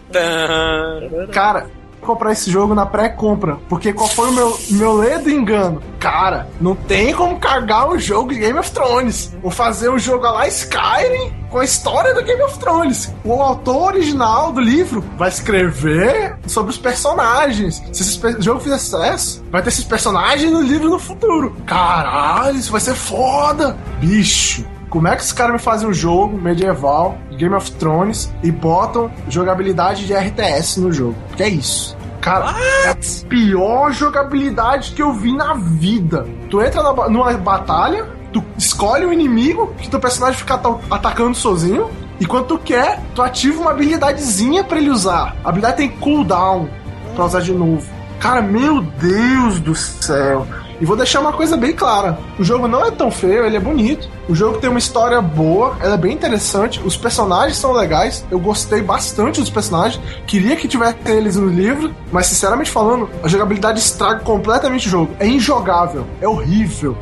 Cara, comprar esse jogo na pré-compra. Porque qual foi o meu, meu ledo engano? Cara, não tem como carregar o jogo de Game of Thrones. Vou fazer o jogo lá Skyrim com a história do Game of Thrones. O autor original do livro vai escrever sobre os personagens. Se esse jogo fizer sucesso, vai ter esses personagens no livro no futuro. Caralho, isso vai ser foda. Bicho. Como é que os caras me fazem um jogo medieval Game of Thrones e botam jogabilidade de RTS no jogo? Que é isso? Cara, é a pior jogabilidade que eu vi na vida. Tu entra na numa batalha, tu escolhe o inimigo, que teu personagem fica ata- atacando sozinho, e quando tu quer, tu ativa uma habilidadezinha pra ele usar. A habilidade tem cooldown pra usar de novo. Cara, meu Deus do céu. E vou deixar uma coisa bem clara: o jogo não é tão feio, ele é bonito. O jogo tem uma história boa, ela é bem interessante. Os personagens são legais, eu gostei bastante dos personagens. Queria que tivesse eles no livro, mas sinceramente falando, a jogabilidade estraga completamente o jogo. É injogável, é horrível.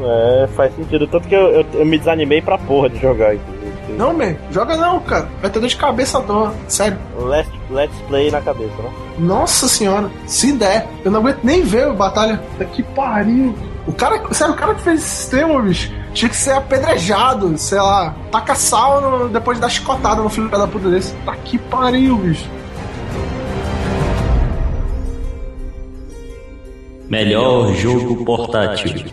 É, faz sentido. Tanto que eu, eu, eu me desanimei pra porra de jogar. inclusive. Não, man, joga não, cara. Vai ter dor de cabeça à toa. Sério. Let's, let's play na cabeça, né? Nossa senhora, se der, eu não aguento nem ver a batalha. Tá que pariu. O cara, sério, o cara que fez esse sistema, bicho, tinha que ser apedrejado, sei lá, taca sal no- depois de dar chicotada no filho da puta desse. Tá que pariu, bicho. Melhor jogo portátil.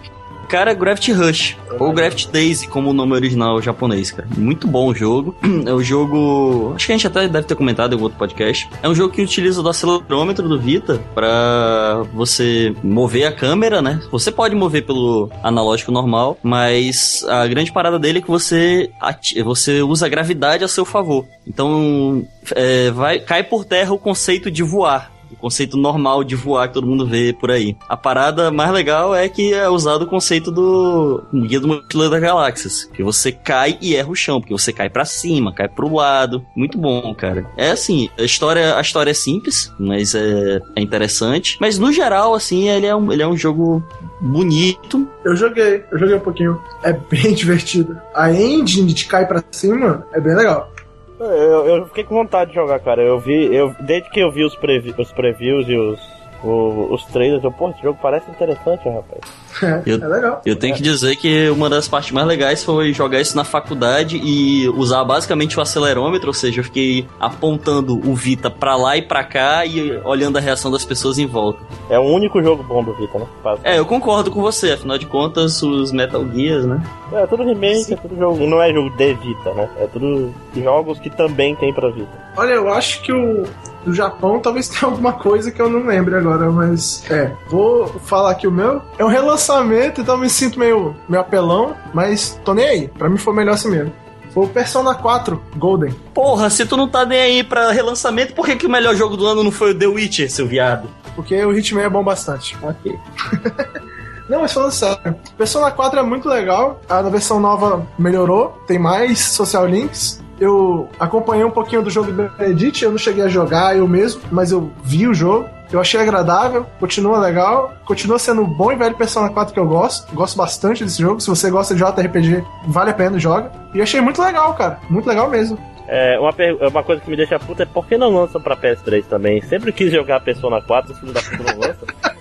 Cara, Gravity Rush, ou Gravity Daisy, como o nome original japonês, cara. Muito bom o jogo. É um jogo. Acho que a gente até deve ter comentado em outro podcast. É um jogo que utiliza o acelerômetro do Vita pra você mover a câmera, né? Você pode mover pelo analógico normal, mas a grande parada dele é que você, ati- você usa a gravidade a seu favor. Então, é, vai, cai por terra o conceito de voar. O conceito normal de voar que todo mundo vê por aí. A parada mais legal é que é usado o conceito do Guia do Mochileiro das Galáxias. Que você cai e erra o chão, porque você cai pra cima, cai pro lado. Muito bom, cara. É assim, a história, a história é simples, mas é, é interessante. Mas no geral, assim, ele é um, ele é um jogo bonito. Eu joguei, eu joguei um pouquinho. É bem divertido. A engine de cair pra cima é bem legal. Eu, eu fiquei com vontade de jogar, cara. Eu vi, eu, desde que eu vi os, previ, os previews e os, o- os trailers, eu, pô, esse jogo parece interessante, rapaz. Eu- É legal. Eu tenho que dizer que uma das partes mais legais foi jogar isso na faculdade e usar basicamente o acelerômetro, ou seja, eu fiquei apontando o Vita pra lá e pra cá e olhando a reação das pessoas em volta. É o único jogo bom do Vita, né? Faz- É, eu concordo com você, afinal de contas, os Metal Gears, né? É tudo remake, é tudo jogo. Não é jogo de Vita, né? É tudo jogos que também tem pra Vita. Olha, eu acho que o do Japão talvez tenha alguma coisa que eu não lembre agora, mas é. Vou falar aqui o meu. É um relançamento, então me sinto meio, meio apelão, mas tô nem aí. Pra mim foi melhor assim mesmo. Foi o Persona 4 Golden. Porra, se tu não tá nem aí pra relançamento, por que, que o melhor jogo do ano não foi o The Witcher, seu viado? Porque o Hitman é bom bastante. Ok. Não, mas falando sério, Persona 4 é muito legal. A versão nova melhorou, tem mais social links. Eu acompanhei um pouquinho do jogo do Benedict, eu não cheguei a jogar eu mesmo, mas eu vi o jogo. Eu achei agradável, continua legal, continua sendo o bom e velho Persona 4 que eu gosto. Gosto bastante desse jogo. Se você gosta de JRPG, vale a pena, joga. E achei muito legal, cara. Muito legal mesmo. É, uma, per- uma coisa que me deixa puta é por que não lançam pra PS3 também? Sempre quis jogar Persona 4, os filhos da puta não lançam.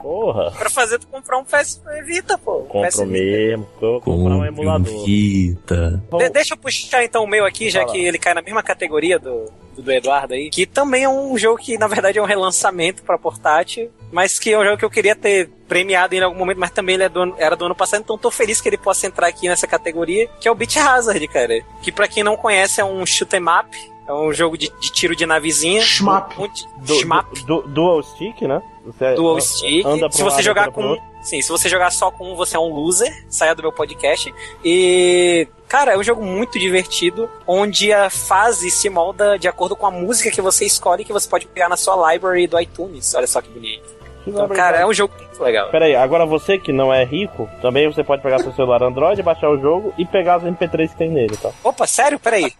Porra, Pra fazer tu comprar um PS Vita, pô. Um PS compro mesmo. Vou comprar um emulador. Vita. De- deixa eu puxar então o meu aqui, já que ele cai na mesma categoria do, do, do Eduardo aí. Que também é um jogo que, na verdade, é um relançamento pra portátil, mas que é um jogo que eu queria ter premiado em algum momento, mas também ele é do ano- era do ano passado, então tô feliz que ele possa entrar aqui nessa categoria, que é o Beat Hazard, cara. Que pra quem não conhece é um shoot 'em up, é um jogo de, de tiro de navezinha. Shmup. Um de- Du- du- du- dual stick, né? Você Dual Stick. Se um você lado, jogar com. Sim, se você jogar só com um, você é um loser. Saia do meu podcast. E. Cara, é um jogo muito divertido, onde a fase se molda de acordo com a música que você escolhe, que você pode pegar na sua library do iTunes. Olha só que bonito. Então, cara, é um jogo muito legal. Pera aí, agora você que não é rico, também você pode pegar seu celular Android, baixar o jogo e pegar as MP3 que tem nele, tá? Opa, sério? Peraí.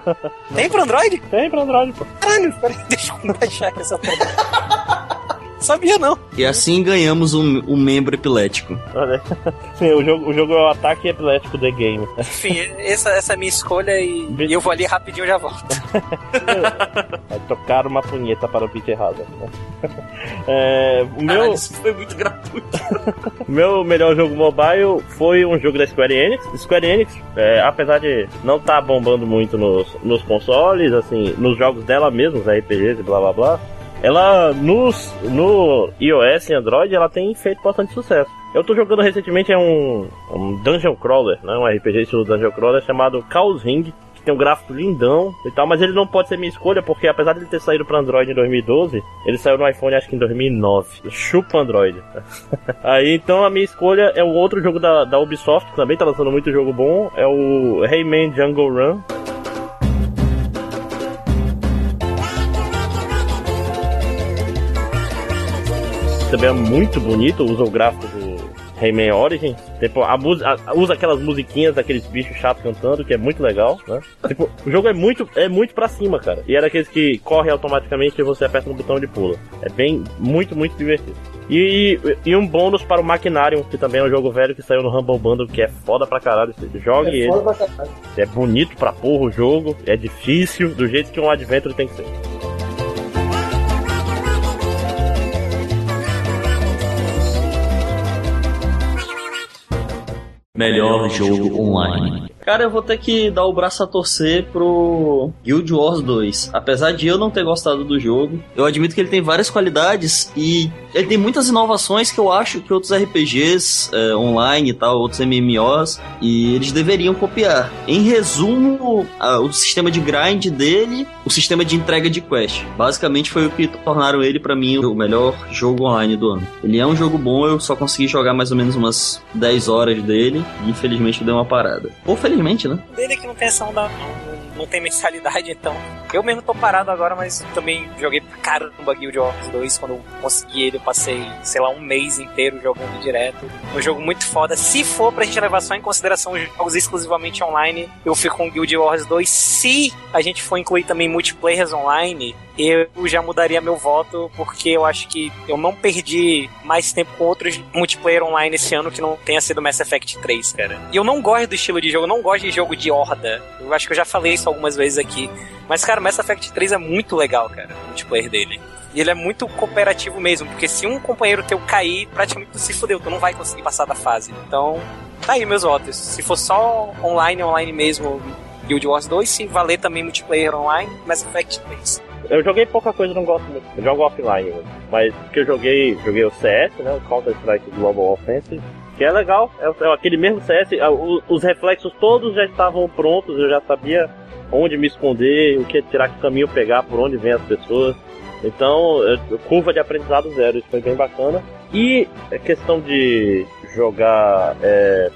Tem pro Android? Tem pra Android, pô. Caralho, peraí, deixa eu baixar essa porra. Sabia não. E assim ganhamos um, um membro epilético. Olha. Sim, o jogo, o jogo é o ataque epilético The Game. Enfim, essa, essa é a minha escolha e, e eu vou ali rapidinho e já volto. Vai tocar uma punheta para o Peter Hazard, né? É, o meu, Caralho, isso foi muito gratuito. o meu melhor jogo mobile foi um jogo da Square Enix. Square Enix, é, apesar de não estar bombando muito nos, nos consoles, assim, nos jogos dela mesmo, os RPGs e blá blá blá, ela nos, no iOS e Android ela tem feito bastante sucesso. Eu tô jogando recentemente é um, um Dungeon Crawler, né? Um RPG estilo Dungeon Crawler chamado Chaos Ring, que tem um gráfico lindão e tal, mas ele não pode ser minha escolha porque apesar de ele ter saído para Android em 2012, ele saiu no iPhone acho que em 2009. Chupa Android. Aí então a minha escolha é o outro jogo da, da Ubisoft, que também tá lançando muito jogo bom, é o Rayman Jungle Run. Também é muito bonito, usa o gráfico do Rayman Origins. Tipo, a a- usa aquelas musiquinhas daqueles bichos chatos cantando, que é muito legal, né? Tipo, o jogo é muito, é muito pra cima, cara. E é daqueles que corre automaticamente e você aperta no botão de pula. É bem, muito, muito divertido. E, e um bônus para o Machinarium, que também é um jogo velho que saiu no Humble Bundle, que é foda pra caralho. Você joga ele. É bonito pra porra o jogo, é difícil, do jeito que um Adventure tem que ser. Melhor jogo online. Cara, eu vou ter que dar o braço a torcer pro Guild Wars 2. Apesar de eu não ter gostado do jogo, eu admito que ele tem várias qualidades e ele tem muitas inovações que eu acho que outros RPGs é, online e tal, outros MMOs, e eles deveriam copiar. Em resumo, a- o sistema de grind dele, o sistema de entrega de quest. Basicamente foi o que tornaram ele pra mim o melhor jogo online do ano. Ele é um jogo bom, eu só consegui jogar mais ou menos umas 10 horas dele e infelizmente deu uma parada. Ou felizmente, né? Dele é que não tem ação, da, não, tem mensalidade, então. Eu mesmo tô parado agora, mas também joguei pra caramba Guild Wars 2. Quando eu consegui ele, eu passei, sei lá, um mês inteiro jogando direto. Um jogo muito foda. Se for pra gente levar só em consideração os jogos exclusivamente online, eu fico com Guild Wars 2. Se a gente for incluir também multiplayers online, eu já mudaria meu voto, porque eu acho que eu não perdi mais tempo com outros multiplayer online esse ano que não tenha sido Mass Effect 3, cara. E eu não gosto do estilo de jogo, não gosto de jogo de horda. Eu acho que eu já falei isso algumas vezes aqui. Mas, cara, Mass Effect 3 é muito legal, cara, o multiplayer dele. E ele é muito cooperativo mesmo, porque se um companheiro teu cair, praticamente tu se fudeu, tu não vai conseguir passar da fase. Então, tá aí meus votos. Se for só online, online mesmo, Guild Wars 2, se valer também multiplayer online, Mass Effect 3. Eu joguei pouca coisa, não gosto muito. Eu jogo offline, né? mas que eu joguei, joguei o CS, né? O Counter Strike Global Offensive, que é legal. É, é aquele mesmo CS. o- Os reflexos todos já estavam prontos. Eu já sabia onde me esconder, o que tirar, que caminho pegar, por onde vem as pessoas. Então, é, curva de aprendizado zero. Isso foi bem bacana. E a questão de jogar é,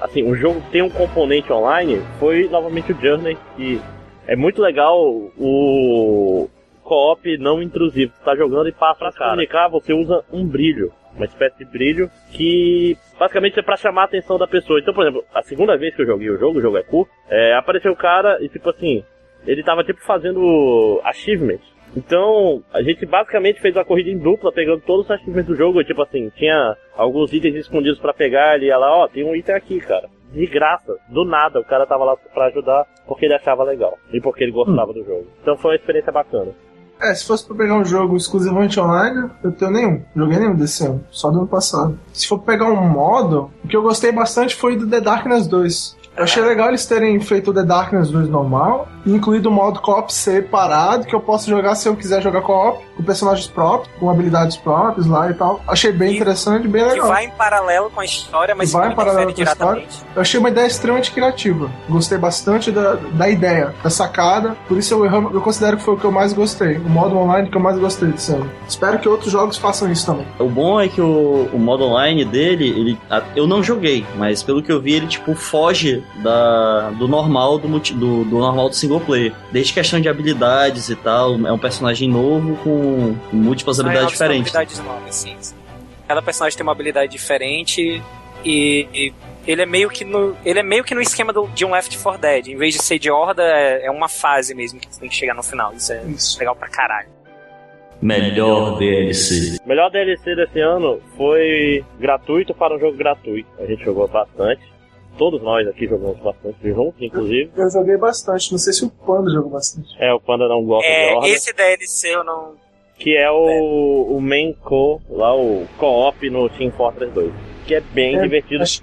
assim, o jogo tem um componente online, foi novamente o Journey, que é muito legal o co-op não intrusivo. Você tá jogando e passa pra se comunicar, você usa um brilho, uma espécie de brilho que basicamente é pra chamar a atenção da pessoa. Então, por exemplo, a segunda vez que eu joguei o jogo, o jogo é curto, é, apareceu o cara e tipo assim, ele tava tipo fazendo achievement. Então, a gente basicamente fez uma corrida em dupla, pegando todos os achievements do jogo. Tipo assim, tinha alguns itens escondidos pra pegar. Ele ia lá, ó, tem um item aqui, cara. De graça, do nada, o cara tava lá pra ajudar porque ele achava legal e porque ele gostava do jogo. Então foi uma experiência bacana. É, se fosse pra pegar um jogo exclusivamente online, eu tenho nenhum. Joguei nenhum desse ano, só do ano passado. Se for pegar um modo, o que eu gostei bastante foi do The Darkness 2. Eu achei legal eles terem feito o The Darkness 2 normal e incluído o modo co-op separado, que eu posso jogar se eu quiser jogar co-op, com personagens próprios, com habilidades próprias lá e tal. Achei bem E- interessante, bem Que legal. vai em paralelo com a história, mas Vai em paralelo com a história. Eu achei uma ideia extremamente criativa. Gostei bastante da, da ideia, da sacada. Por isso eu, eu considero que foi o que eu mais gostei. O modo online que eu mais gostei desse ano. Espero que outros jogos façam isso também. O bom é que o, o modo online dele, ele, eu não joguei, mas pelo que eu vi, ele tipo foge da, do normal do, multi- do, do normal do single player. Desde questão de habilidades e tal, é um personagem novo com múltiplas Na habilidades diferentes. habilidades novas, sim, sim. Cada personagem tem uma habilidade diferente e, e ele é meio que no ele é meio que no esquema do, de um Left 4 Dead. Em vez de ser de horda, é, é uma fase mesmo que você tem que chegar no final. Isso é Isso. legal pra caralho. Melhor DLC. Melhor DLC desse ano foi gratuito para um jogo gratuito. A gente jogou bastante. Todos nós aqui jogamos bastante juntos, inclusive. Eu joguei bastante. Não sei se o Panda jogou bastante. É, o Panda não gosta de É, Horda. esse DLC eu não. Que é o, o main co, lá o co-op no Team Fortress 2. Que é bem É, divertido. acho-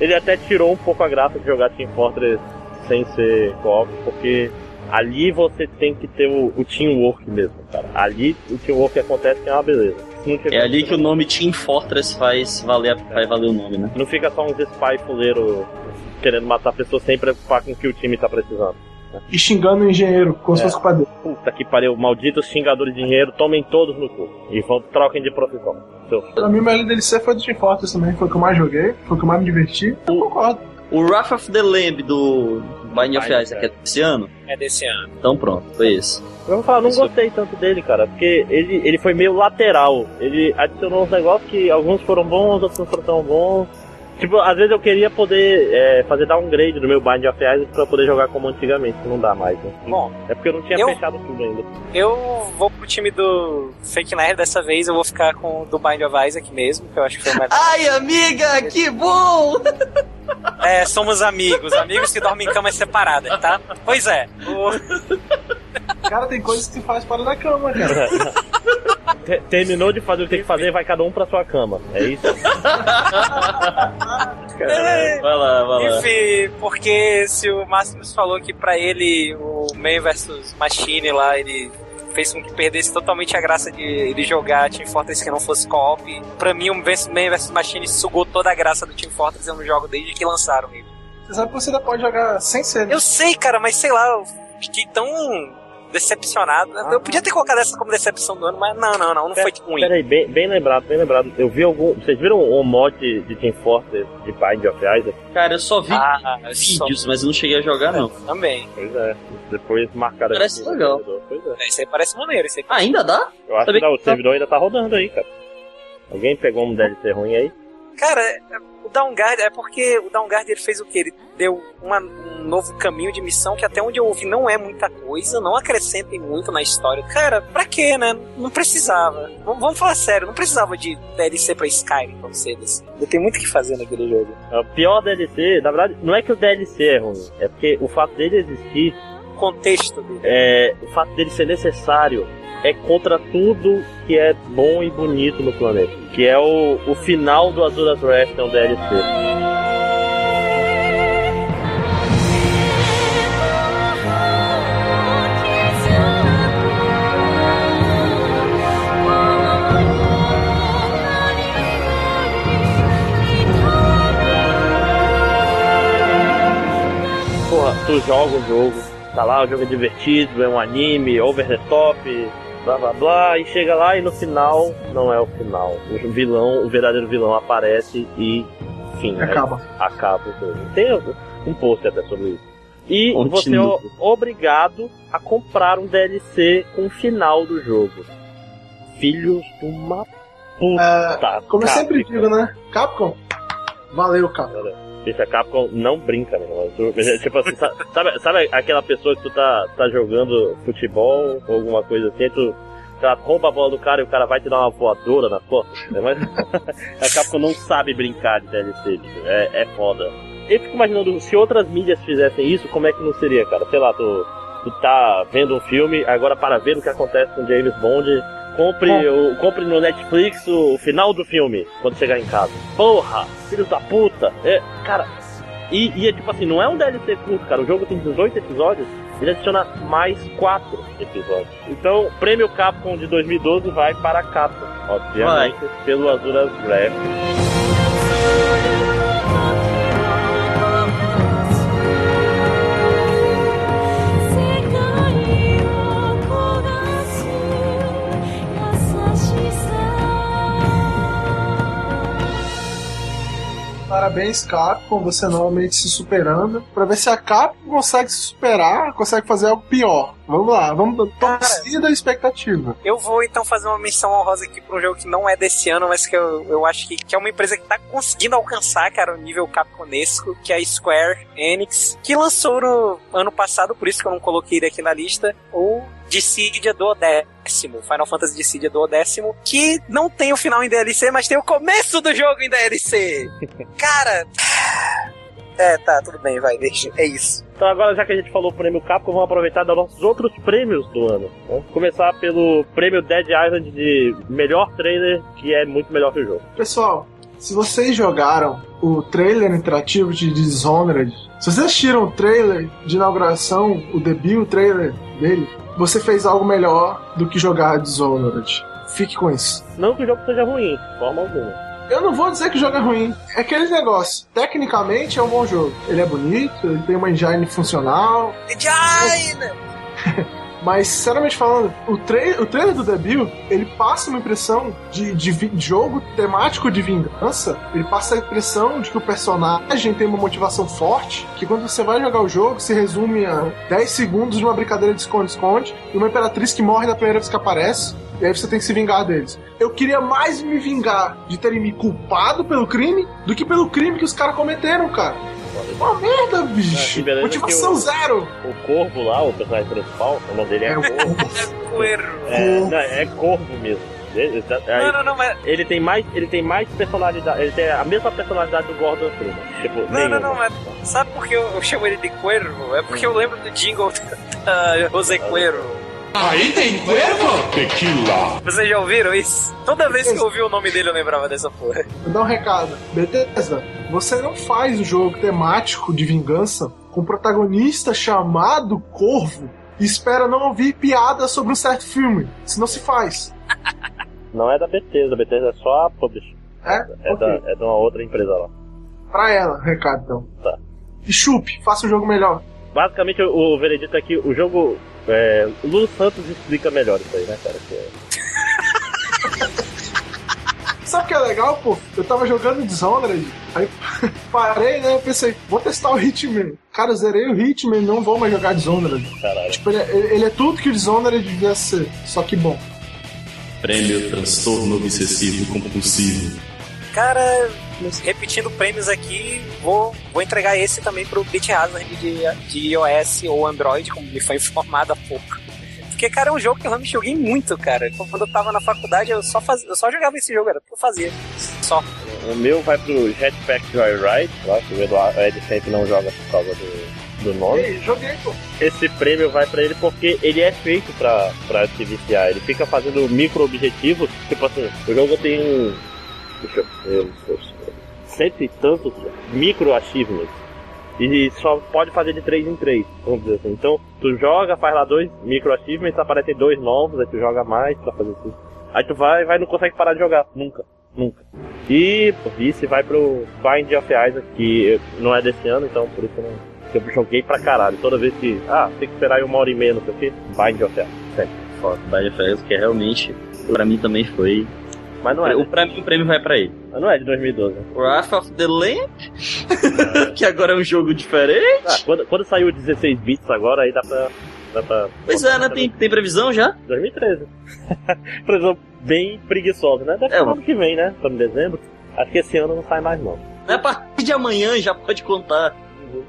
Ele até tirou um pouco a graça de jogar Team Fortress sem ser co-op, porque ali você tem que ter o, o teamwork mesmo, cara. Ali o teamwork acontece que é uma beleza. Se É ali que o nome Team Fortress faz valer, valer o nome, né? Não fica só uns spy fuleiro querendo matar pessoas sem preocupar com o que o time tá precisando. E xingando o engenheiro, como se É. fosse culpa dele. Puta que pariu, malditos xingadores de dinheiro, tomem todos no cu. E vão, troquem de profissão. Seu Pra mim, o melhor DLC foi do Team Fortress também. Foi o que eu mais joguei, foi o que eu mais me diverti. Eu concordo. O Wrath of the Lamb do Binding of Isaac é desse ano? É desse ano. Então pronto, foi esse. Eu vou falar, não gostei tanto dele, cara, porque ele, ele foi meio lateral. Ele adicionou uns negócios que alguns foram bons, outros não foram tão bons. Tipo, às vezes eu queria poder é, fazer downgrade no meu Bind of Isaac pra poder jogar como antigamente, que não dá mais, né? Bom, É porque eu não tinha Eu- fechado tudo ainda. eu vou pro time do Fake Nerd dessa vez, eu vou ficar com o do Bind of Isaac mesmo, que eu acho que foi o melhor. Ai, amiga, que bom! É, somos amigos, amigos que dormem em camas separadas, tá? Pois é, o- Cara, tem coisas que se faz para na cama, cara. Te- Terminou de fazer o que tem que fazer, vai cada um pra sua cama. É isso? Vai lá, vai lá. Enfim, porque se o Máximos falou que pra ele o Man vs Machine lá, ele fez com que perdesse totalmente a graça de ele jogar Team Fortress que não fosse co-op. Pra mim, o Man vs Machine sugou toda a graça do Team Fortress, eu não jogo desde que lançaram ele. Você sabe que você ainda pode jogar sem ser. Eu sei, cara, mas sei lá, eu fiquei tão decepcionado. Eu podia ter colocado essa como decepção do ano, mas não, não, não, não foi ruim. Peraí, bem, bem lembrado, bem lembrado. Eu vi algum. Vocês viram o mod de Team Fortress de Bind of Isaac? Cara, eu só vi Ah, só vídeos, mas eu não cheguei a jogar, não. também. Pois é. Depois marcaram Parece aqui legal. Pois é. Isso aí parece maneiro, isso aí. Ah, ainda dá? Eu acho que não, o que- servidor ainda tá rodando aí, cara. Alguém pegou um DLC ruim aí? Cara, é- o Downguard é porque o Downguard ele fez o que? Ele deu uma- um novo caminho de missão que até onde eu ouvi não é muita coisa, não acrescentem muito na história. Cara, pra quê, né? Não precisava. V- vamos falar sério, não precisava de DLC pra Skyrim tão cedo assim. Eu tenho muito o que fazer naquele jogo. É, O pior DLC, na verdade, não é que o DLC é ruim, é porque o fato dele existir, O contexto dele. é, o fato dele ser necessário é contra tudo que é bom e bonito no planeta. Que é o, o final do Azuras Wrath, é um DLC. Tu joga o jogo, tá lá, o jogo é divertido, é um anime, over the top, blá blá blá, e chega lá e no final não é o final. O vilão, o verdadeiro vilão aparece e, enfim, Acaba. aí acaba o jogo. Tem um post até sobre isso. E Continua. você é obrigado a comprar um DLC com o final do jogo. Filhos de uma puta. Como eu sempre digo, né? Capcom, valeu, Capcom. Bicho, a Capcom não brinca, né? Tu- Tipo assim, sa- sabe, sabe aquela pessoa que tu tá, tá jogando futebol ou alguma coisa assim, tu, rouba a bola do cara e o cara vai te dar uma voadora na costas? né? Mas a Capcom não sabe brincar de DLC. É, é foda. Eu fico imaginando, se outras mídias fizessem isso, como é que não seria, cara? Sei lá, tu, tu tá vendo um filme, agora para ver o que acontece com James Bond, compre, o, compre no Netflix o, final do filme, quando chegar em casa. Porra, filhos da puta. É, cara, e, e é tipo assim, não é um DLC curto, cara. O jogo tem 18 episódios, ele adiciona mais 4 episódios. Então, prêmio Capcom de 2012 vai para a Capcom, obviamente, pelo Azuras Wrath. Parabéns, Capcom, você novamente se superando. Pra ver se a Capcom consegue se superar, consegue fazer algo pior. Vamos lá, vamos torcida a expectativa. Eu vou então fazer uma menção honrosa aqui pra um jogo que não é desse ano, mas que eu, eu acho que, que é uma empresa que tá conseguindo alcançar, cara, o nível capconesco, que é a Square Enix, que lançou no ano passado, por isso que eu não coloquei ele aqui na lista, o Dissidia do décimo, Final Fantasy Dissidia do décimo, que não tem o final em DLC, mas tem o começo do jogo em DLC. Cara... É, tá, tudo bem, vai, deixa. É isso. Então agora, já que a gente falou o prêmio Capcom, vamos aproveitar dar nossos outros prêmios do ano. Vamos começar pelo prêmio Dead Island de melhor trailer, que é muito melhor que o jogo. Pessoal, se vocês jogaram o trailer interativo de Dishonored, se vocês assistiram o trailer de inauguração, o debut trailer dele, você fez algo melhor do que jogar Dishonored. Fique com isso. Não que o jogo seja ruim, de forma alguma. Eu não vou dizer que o jogo é ruim. É aquele negócio. Tecnicamente é um bom jogo. Ele é bonito, ele tem uma engine funcional. Engine! Mas, sinceramente falando, o, tra o trailer do debut, ele passa uma impressão de, de jogo temático de vingança. Ele passa a impressão de que o personagem tem uma motivação forte, que quando você vai jogar o jogo, se resume a 10 segundos de uma brincadeira de esconde-esconde e uma imperatriz que morre na primeira vez que aparece. E aí você tem que se vingar deles. Eu queria mais me vingar de terem me culpado pelo crime do que pelo crime que os caras cometeram, cara. Uma merda, Ah, bicho. beleza Motivação o- zero. O Corvo lá, o personagem principal, o nome dele é, É o Coerro. é, não, é Corvo mesmo. Ele, tá- aí- Não, não, não, mas ele tem mais, ele tem mais personalidade, ele tem a mesma personalidade do Gordon Freeman. Tipo, Não, não, nenhuma. não, mas sabe por que eu, eu chamo ele de Cuervo? É porque eu lembro do jingle da José Cuervo. Aí tem cuervo? Tequila. Vocês já ouviram isso? Toda vez que eu ouvi o nome dele eu lembrava dessa porra. Vou dar um recado. Bethesda, você não faz o jogo temático de vingança com um protagonista chamado Corvo e espera não ouvir piadas sobre um certo filme. Isso não se faz. Não é da Bethesda, a Bethesda é só a publisher. É? É, Ok. da, é de uma outra empresa lá. Pra ela, recado então. Tá. E chupe, faça um jogo melhor. Basicamente, o, o veredito é que o jogo. É, o Lulu Santos explica melhor isso aí, né, cara? Que é- Sabe o que é legal, pô? Eu tava jogando Dishonored, aí parei, né? Eu pensei, vou testar o Hitman. Cara, eu zerei o Hitman, não vou mais jogar Dishonored. Caralho. Tipo, ele é, ele é tudo que o Dishonored devia ser, só que bom. Prêmio Transtorno Obsessivo Compulsivo. Cara, repetindo prêmios aqui, vou, vou entregar esse também pro Beat Hazard de, de iOS ou Android, como me foi informado há pouco. Porque, cara, é um jogo que eu realmente joguei muito, cara. Quando eu tava na faculdade, eu só, faz... eu só jogava esse jogo, era o que eu fazia. Só. O meu vai pro Jetpack Joyride, lá, que o Eduardo, o Ed sempre não joga por causa do, do nome. Ei, joguei, pô. esse prêmio vai pra ele porque ele é feito pra, pra se viciar. Ele fica fazendo micro objetivos. Tipo assim, o jogo tem um. Deixa eu ver. Cento e tantos micro achievements. E só pode fazer de 3 em 3, vamos dizer assim. Então, tu joga, faz lá dois micro achievements, aparecem dois novos, aí tu joga mais pra fazer tudo. Aí tu vai vai não consegue parar de jogar. Nunca. Nunca. E vice vai pro Bind of Isaac, que não é desse ano, então por isso eu não. que Eu joguei pra caralho. Toda vez que. Ah, tem que esperar aí uma hora e meia, não sei o que. Bind of Isaac. Sério. Foda, Bind of Isaac, que realmente, pra mim também foi. Mas não é. O, pra mim, o prêmio vai pra ele. Mas não é de 2012. né? Wrath of the Lamb, que agora é um jogo diferente. Ah, quando, quando saiu 16 bits agora, aí dá pra. Dá pra Pois é, né? Tem, tem previsão já? 2013. Previsão bem preguiçosa, né? Deve É, ano que vem, né? Estamos em dezembro. Acho que esse ano não sai mais, não. Né, A partir de amanhã já pode contar.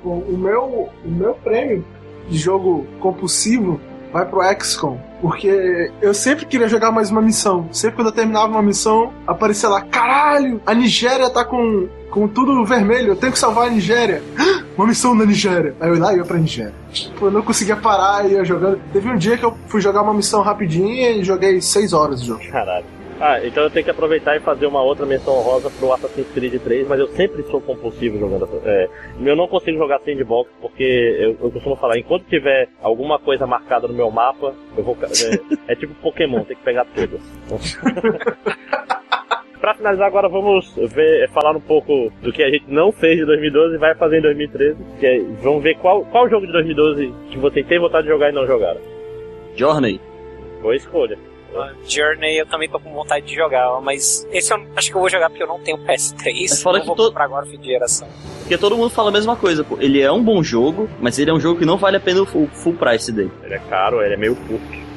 O, o meu, o meu prêmio de jogo compulsivo vai pro XCOM. Porque eu sempre queria jogar mais uma missão. Sempre quando eu terminava uma missão, aparecia lá, caralho, a Nigéria tá com, com tudo vermelho, eu tenho que salvar a Nigéria. Uma missão na Nigéria. Aí eu ia lá e ia pra Nigéria. Tipo, eu não conseguia parar e ia jogando. Teve um dia que eu fui jogar uma missão rapidinha e joguei 6 horas de jogo. Caralho. Ah, então eu tenho que aproveitar e fazer uma outra menção honrosa pro Assassin's Creed 3, mas eu sempre sou compulsivo jogando. É, eu não consigo jogar sandbox porque eu, eu costumo falar, enquanto tiver alguma coisa marcada no meu mapa, eu vou. É, é tipo Pokémon, tem que pegar todas. Pra finalizar agora vamos ver, falar um pouco do que a gente não fez de 2012 e vai fazer em 2013. Que é- vamos ver qual, qual jogo de 2012 que vocês têm vontade de jogar e não jogaram. Journey. Boa escolha. Journey eu também tô com vontade de jogar, mas esse eu acho que eu vou jogar porque eu não tenho PS3. É fora não que vou to- comprar agora fim de geração. Porque todo mundo fala a mesma coisa, pô. Ele é um bom jogo, mas ele é um jogo que não vale a pena o full, full price dele. Ele é caro, ele é meio curto.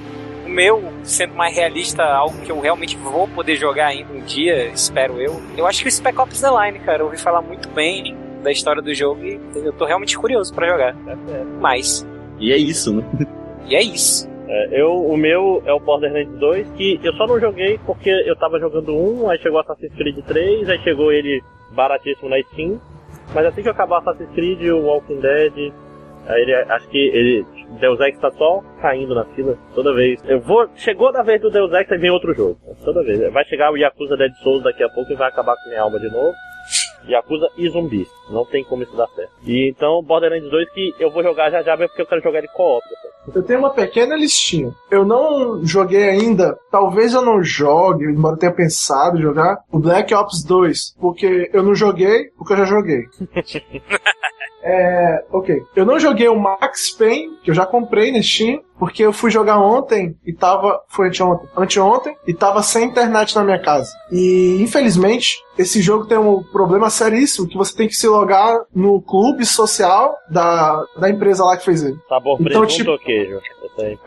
O meu, sendo mais realista, algo que eu realmente vou poder jogar ainda um dia, espero eu. Eu acho que o Spec Ops The Line, cara, eu ouvi falar muito bem da história do jogo e eu tô realmente curioso pra jogar. Mas, E é isso, né? e é isso. É, eu, o meu é o Borderlands 2, que eu só não joguei porque eu tava jogando um, aí chegou Assassin's Creed 3, aí chegou ele baratíssimo na Steam. Mas assim que eu acabar Assassin's Creed, o Walking Dead, aí ele, acho que ele, Deus Ex tá só caindo na fila toda vez. Eu vou, chegou da vez do Deus Ex, aí vem outro jogo. Toda vez. Vai chegar o Yakuza Dead Souls daqui a pouco e vai acabar com minha alma de novo. Yakuza e zumbis. Não tem como isso dar certo. E então, Borderlands 2 que eu vou jogar já já, mas porque eu quero jogar ele co-op. Eu tenho uma pequena listinha. Eu não joguei ainda, talvez eu não jogue, embora eu tenha pensado em jogar, o Black Ops 2, porque eu não joguei, porque eu já joguei. É, ok. Eu não joguei o Max Payne, que eu já comprei na Steam, porque eu fui jogar ontem e tava. Foi anteontem. Anteontem e tava sem internet na minha casa. E infelizmente, esse jogo tem um problema seríssimo que você tem que se logar no clube social da, da empresa lá que fez ele. Sabor Então, presunto tipo- queijo?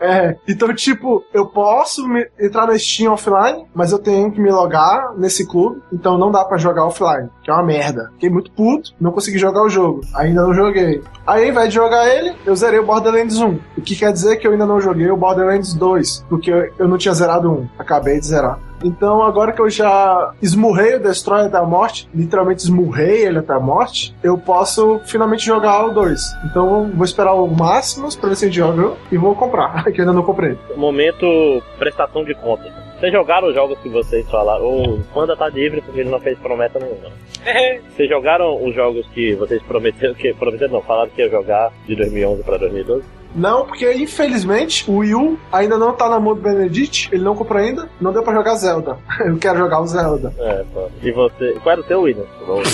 É, então, tipo, eu posso me- entrar na Steam offline, mas eu tenho que me logar nesse clube, então não dá pra jogar offline, que é uma merda. Fiquei muito puto, não consegui jogar o jogo, ainda não joguei. Aí, ao invés de jogar ele, eu zerei o Borderlands 1, o que quer dizer que eu ainda não joguei o Borderlands 2, porque eu- não tinha zerado um, acabei de zerar. Então, agora que eu já esmurrei o Destroy até a morte, literalmente esmurrei ele até a morte, eu posso finalmente jogar o 2. Então, vou esperar o Máximos pra ver se joga e vou comprar, que eu ainda não comprei. Momento prestação de contas. Vocês jogaram os jogos que vocês falaram? O Panda tá livre porque ele não fez promessa nenhuma. Vocês jogaram os jogos que vocês prometeram, que prometeram não, falaram que ia jogar de 2011 pra 2012? Não, porque infelizmente o Wii U ainda não tá na mão do Benedict, ele não comprou ainda, não deu pra jogar Zelda. Eu quero jogar o Zelda. É, pô. E você, qual era o teu William?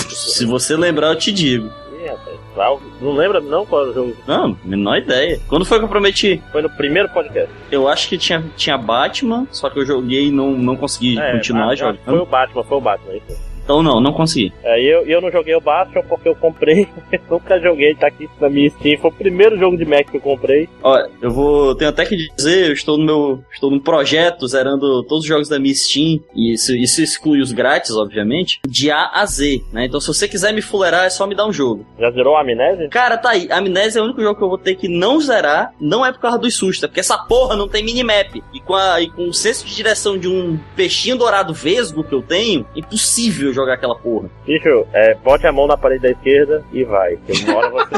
Se você lembrar, eu te digo. Ih, rapaz, Não lembra não qual era o jogo? Não, menor ideia. Quando foi que eu prometi? Foi no primeiro podcast. Eu acho que tinha, tinha Batman, só que eu joguei e não, não consegui É, continuar jogando. Foi o Batman, foi o Batman, isso. Então não, não consegui. É, e eu, eu não joguei o Bastion porque eu comprei, nunca joguei, tá aqui na minha Steam. Foi o primeiro jogo de Mac que eu comprei. Ó, eu vou. Tenho até que dizer, eu estou no meu. Estou num projeto zerando todos os jogos da minha Steam. E isso, isso exclui os grátis, obviamente. De A a Z, né? Então se você quiser me fuleirar, é só me dar um jogo. Já zerou a Amnésia? Cara, tá aí. Amnésia é o único jogo que eu vou ter que não zerar. Não é por causa dos sustos, é porque essa porra não tem minimap. E com, a, e com o senso de direção de um peixinho dourado vesgo que eu tenho, impossível eu jogar aquela porra. Bicho, é, bote a mão na parede da esquerda e vai. Que uma hora você.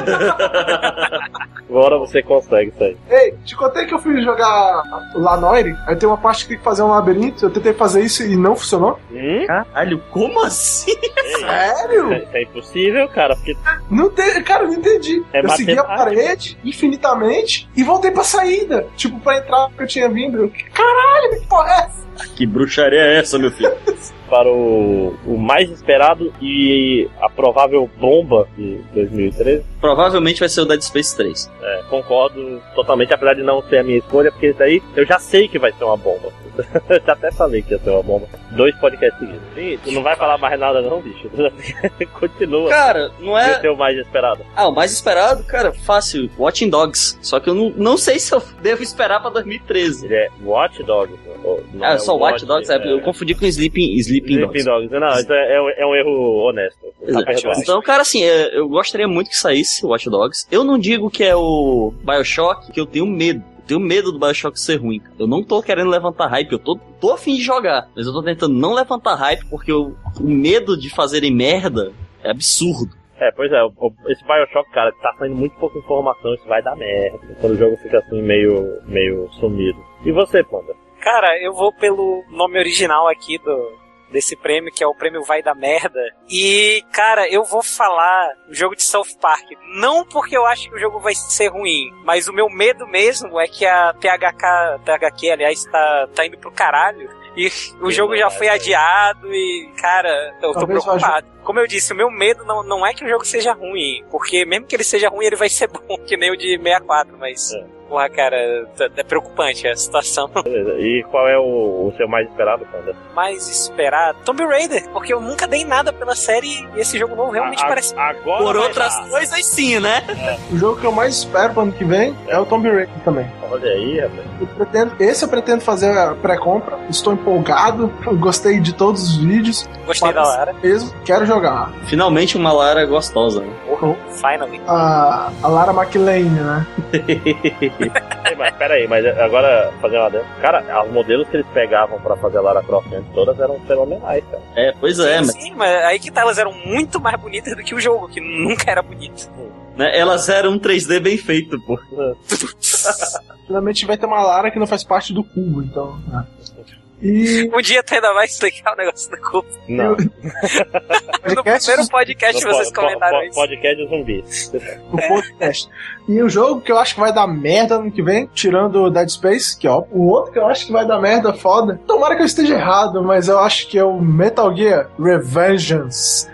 uma hora você consegue isso aí. Ei, te contei que eu fui jogar Lanoire, aí tem uma parte que tem que fazer um labirinto, eu tentei fazer isso e não funcionou. Hum? Caralho, como assim? Ei, Sério? Isso é impossível, cara, porque Não tem, cara, eu não entendi. É eu segui a parede infinitamente e voltei pra saída. Tipo, pra entrar que eu tinha vindo. Caralho, que porra é essa? Que bruxaria é essa, meu filho? para o, o mais esperado e a provável bomba de 2013. Provavelmente vai ser o Dead Space 3. É, concordo totalmente, apesar de não ser a minha escolha, porque isso aí eu já sei que vai ser uma bomba. eu já até falei que ia ser uma bomba. Dois podcasts seguidos. Sim, tu não vai falar mais nada não, bicho. Continua. Cara, não é. é o mais esperado. Ah, o mais esperado, cara, fácil. Watching Dogs. Só que eu não, não sei se eu devo esperar pra 2013. Ele é Watch Dogs. não Ah, é só Watch Dogs, é, eu confundi com Sleeping, Sleeping. Sleeping Dogs. Não, isso é, é um, é um erro honesto. Tá. Então, cara, assim, é, eu gostaria muito que saísse o Watch Dogs. Eu não digo que é o Bioshock, que eu tenho medo. Eu tenho medo do Bioshock ser ruim. cara. Eu não tô querendo levantar hype, eu tô, tô afim de jogar. Mas eu tô tentando não levantar hype porque eu- o medo de fazerem merda é absurdo. É, pois é, esse Bioshock, cara, tá saindo muito pouca informação, isso vai dar merda. Quando o jogo fica assim, meio, meio sumido. E você, Panda? Cara, eu vou pelo nome original aqui do desse prêmio, que é o prêmio Vai da Merda. E, cara, eu vou falar o jogo de South Park. Não porque eu acho que o jogo vai ser ruim, mas o meu medo mesmo é que a THK, THQ, aliás, tá, tá indo pro caralho. E o jogo já foi adiado e, cara, eu tô Talvez vá preocupado. Como eu disse, o meu medo não, não é que o jogo seja ruim, porque mesmo que ele seja ruim, ele vai ser bom, que nem o de 64, mas, É. porra, cara, tá- é preocupante a situação. Beleza. E qual é o, o seu mais esperado, Panda? mais esperado. Tomb Raider, porque eu nunca dei nada pela série e esse jogo novo realmente A- parece. Agora Por outras dar. coisas, sim, né? O jogo que eu mais espero pro ano que vem é o Tomb Raider também. Olha aí, rapaz. Eu pretendo, esse eu pretendo fazer a pré-compra. Estou empolgado, gostei de todos os vídeos. Gostei da Lara. Mesmo, quero jogar. Finalmente uma Lara gostosa, né? Finally. A, a Lara McLean, né? Ei, mas pera aí, mas agora fazer uma dentro. Cara, os modelos que eles pegavam pra fazer a Lara Croft antes todas eram fenomenais, cara. É, pois é, sim, mas sim, mas aí que tá, elas eram muito mais bonitas do que o jogo, que nunca era bonito. né, elas eram um 3D bem feito, pô. Finalmente vai ter uma Lara que não faz parte do cubo, então. né? E Um dia tu ainda vai explicar o negócio do cubo. Não. No primeiro podcast No vocês po- comentaram po- isso. Podcast zumbi. o podcast. E o jogo que eu acho que vai dar merda ano que vem, tirando o Dead Space, que ó, o outro que eu acho que vai dar merda foda. Tomara que eu esteja errado, mas eu acho que é o Metal Gear Revengeance.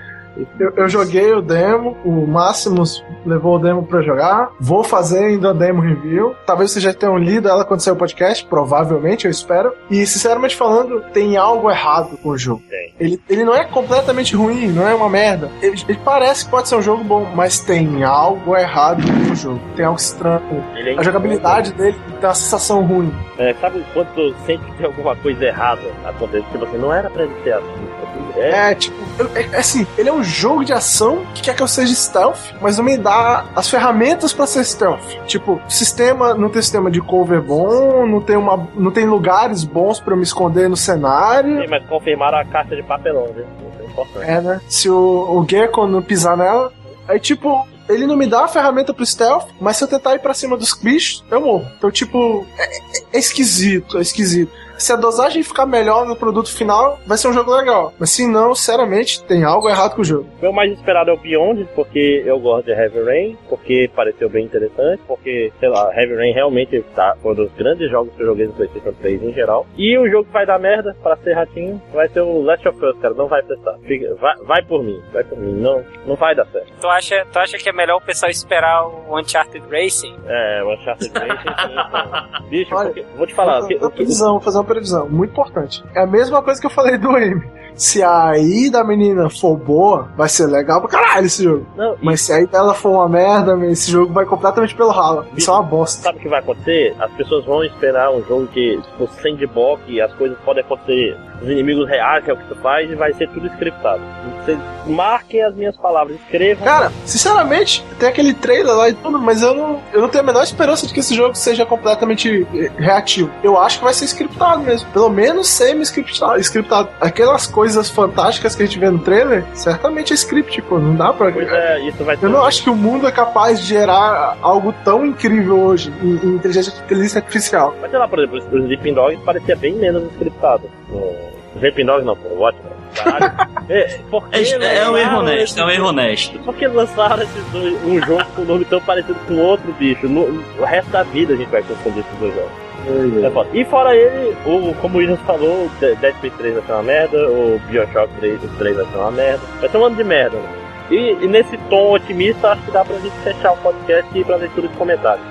Eu, eu joguei o demo, o Máximos levou o demo pra jogar. Vou fazer ainda a demo review. Talvez vocês já tenham lido ela quando sair o podcast, provavelmente, eu espero. E sinceramente falando, tem algo errado com o jogo. Tem. Ele, ele não é completamente ruim, não é uma merda. Ele, ele parece que pode ser um jogo bom, mas tem algo errado com o jogo. Tem algo estranho. É A jogabilidade dele tem uma sensação ruim. É, sabe quando sente que tem alguma coisa errada acontecendo? Tipo assim, não era pra ele ser assim. É, É, tipo, é, é assim, ele é um jogo de ação que quer que eu seja stealth, mas não me dá as ferramentas pra ser stealth. Tipo, sistema, não tem sistema de cover bom, não tem, uma, não tem lugares bons pra eu me esconder no cenário. Sim, mas confirmaram a caixa de papelão, viu? Isso é importante. É, né? Se o, o Gecko não pisar nela. Aí, tipo, ele não me dá a ferramenta pro stealth, mas se eu tentar ir pra cima dos bichos, eu morro. Então, tipo, é, é- é esquisito, é esquisito. Se a dosagem ficar melhor no produto final, vai ser um jogo legal. Mas se não, sinceramente, tem algo errado com o jogo. O meu mais esperado é o Beyond, porque eu gosto de Heavy Rain, porque pareceu bem interessante, porque, sei lá, Heavy Rain realmente tá, foi um dos grandes jogos que eu joguei no PlayStation 3 em geral. E o jogo que vai dar merda, pra ser ratinho, vai ser o Last of Us, cara, não vai prestar. Fica- vai, vai por mim, vai por mim, não, não vai dar certo. Tu acha, tu acha que é melhor o pessoal esperar o Uncharted Racing? É, o Uncharted 3, sim, sim. Bicho, Olha, porque- vou te falar, fazer o uma que, previsão, vou fazer uma previsão, muito importante. É a mesma coisa que eu falei do M. Se a I da menina for boa, vai ser legal pra caralho esse jogo. não, e Mas se a I dela for uma merda, esse jogo vai completamente pelo ralo. Isso é uma bosta. sabe o que vai acontecer? As pessoas vão esperar um jogo que, tipo, sandbox, as coisas podem acontecer os inimigos reais, que é o que tu faz, e vai ser tudo scriptado. Vocês marquem as minhas palavras, escrevam. Cara, sinceramente, tem aquele trailer lá e tudo, mas eu não, eu não tenho a menor esperança de que esse jogo seja completamente eh, reativo. Eu acho que vai ser scriptado mesmo. Pelo menos semi-scriptado. scriptado. Aquelas coisas fantásticas que a gente vê no trailer, certamente é script, pô. Não dá pra. Pois é, isso vai Eu não acho que o mundo é capaz de gerar algo tão incrível hoje em, em inteligência, inteligência artificial. Mas sei lá, por exemplo, o Sleeping Dogs parecia bem menos scriptado. O Sleeping Dogs não, pô, ótimo. Caralho. É, É, é um erro lançaram honesto, esse- é um erro honesto. Por que lançaram esses dois, um jogo com um nome tão parecido com outro bicho? No, o resto da vida a gente vai confundir esses dois jogos. É foda. E fora ele, o, como o William falou, Dead Space 3 vai ser uma merda, o Bioshock 3, o 3 vai ser uma merda. Vai ser um ano de merda, né? E, e nesse tom otimista, acho que dá pra gente fechar o podcast e ir pra leitura de comentários.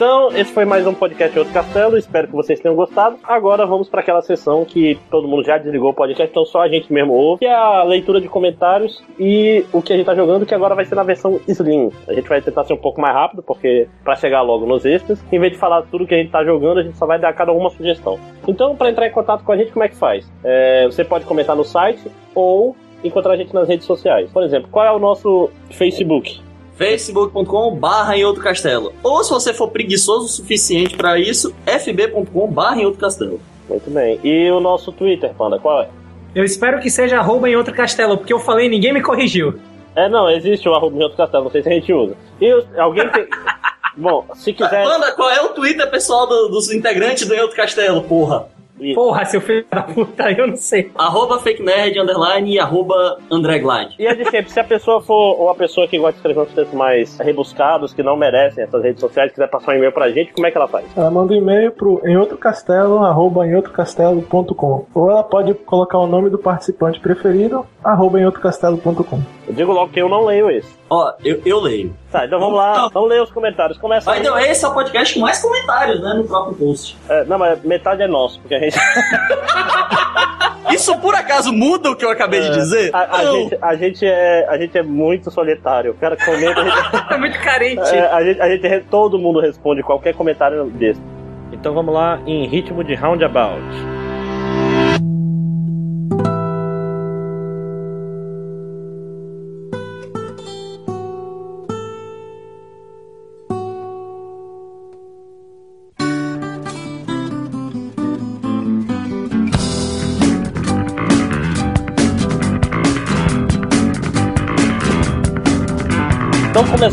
Então, esse foi mais um podcast Outro Castelo. Espero que vocês tenham gostado. Agora vamos para aquela sessão que todo mundo já desligou o podcast, então só a gente mesmo ouve, que é a leitura de comentários e o que a gente tá jogando, que agora vai ser na versão Slim. A gente vai tentar ser um pouco mais rápido, porque para chegar logo nos extras, em vez de falar tudo que a gente tá jogando, a gente só vai dar cada uma sugestão. Então, para entrar em contato com a gente, como é que faz? É, você pode comentar no site ou encontrar a gente nas redes sociais. Por exemplo, qual é o nosso Facebook? facebook.com barra em outro castelo. Ou se você for preguiçoso o suficiente pra isso, fb.com barra em outro castelo. Muito bem. E o nosso Twitter, Panda, qual é? Eu espero que seja arroba em outro castelo, porque eu falei e ninguém me corrigiu. É, não, existe o arroba em outro castelo, não sei se a gente usa. E os- alguém tem. Bom, se quiser. Manda, qual é o Twitter pessoal do- dos integrantes do Em Outro Castelo, porra? Porra, seu filho da puta, eu não sei. Arroba fake nerd, underline e arroba André Glide. E é de sempre, se a pessoa for uma pessoa que gosta de escrever uns textos mais rebuscados, que não merecem essas redes sociais, quiser passar um e-mail pra gente, como é que ela faz? Ela manda um e-mail pro emoutrocastelo, arroba emoutrocastelo.com ou ela pode colocar o nome do participante preferido, arroba emoutrocastelo.com. Eu digo logo que eu não leio esse. Ó, eu, eu leio. Tá, então vamos lá, vamos ler os comentários. Começa Vai, então, esse é o podcast com mais comentários, né, no próprio post. É, não, mas metade é nosso, porque a gente. Isso por acaso muda o que eu acabei de dizer? A, a Não. gente, a, gente é, a gente é muito solitário. O cara comenta. Gente, É muito carente. É, a gente, a gente todo mundo responde qualquer comentário desse. Então vamos lá em ritmo de roundabout.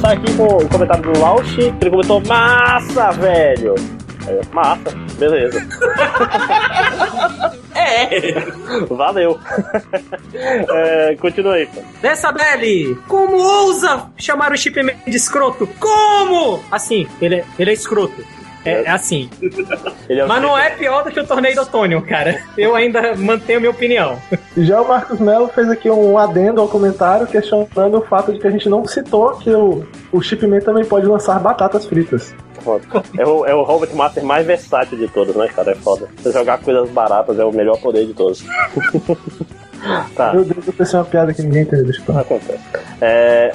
Começar aqui com o comentário do Lausch, que ele comentou massa, velho. Eu, Massa, beleza. É. Valeu. é, continua aí. Dessa Belly, como ousa chamar o Chip Man de escroto? Como? Assim, ele é, ele é escroto. É, é assim. Ele é Mas não é pior do que o torneio do Otônio, cara. Eu ainda mantenho minha opinião. Já o Marcos Melo fez aqui um adendo ao comentário questionando o fato de que a gente não citou que o, o Chipman também pode lançar batatas fritas. É o, é o Robot Master mais versátil de todos, né, cara? É foda. Você jogar coisas baratas é o melhor poder de todos. tá. Meu Deus, eu pensei uma piada que ninguém entendeu. Deixa eu falar. Acontece. É,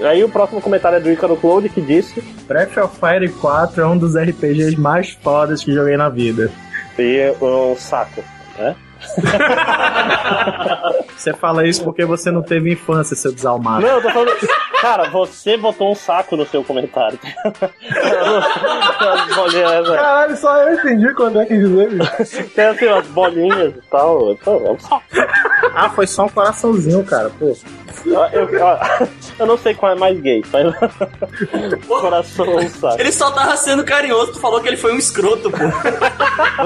aí o próximo comentário é do Icaro Cloud que disse. Breath of Fire 4 é um dos RPGs mais fodas que joguei na vida. E um saco, né? Você fala isso porque você não teve infância, seu desalmado. Não, eu tô falando. Cara, você botou um saco no seu comentário. As bolinhas, né? Caralho, só eu entendi quando é que dizer, bicho. Tem assim, umas bolinhas e tal. Pô, é um saco. Ah, foi só um coraçãozinho, cara. Pô. Eu, eu- eu não sei qual é mais gay, mas. Coração um saco. Ele só tava sendo carinhoso, tu falou que ele foi um escroto, pô.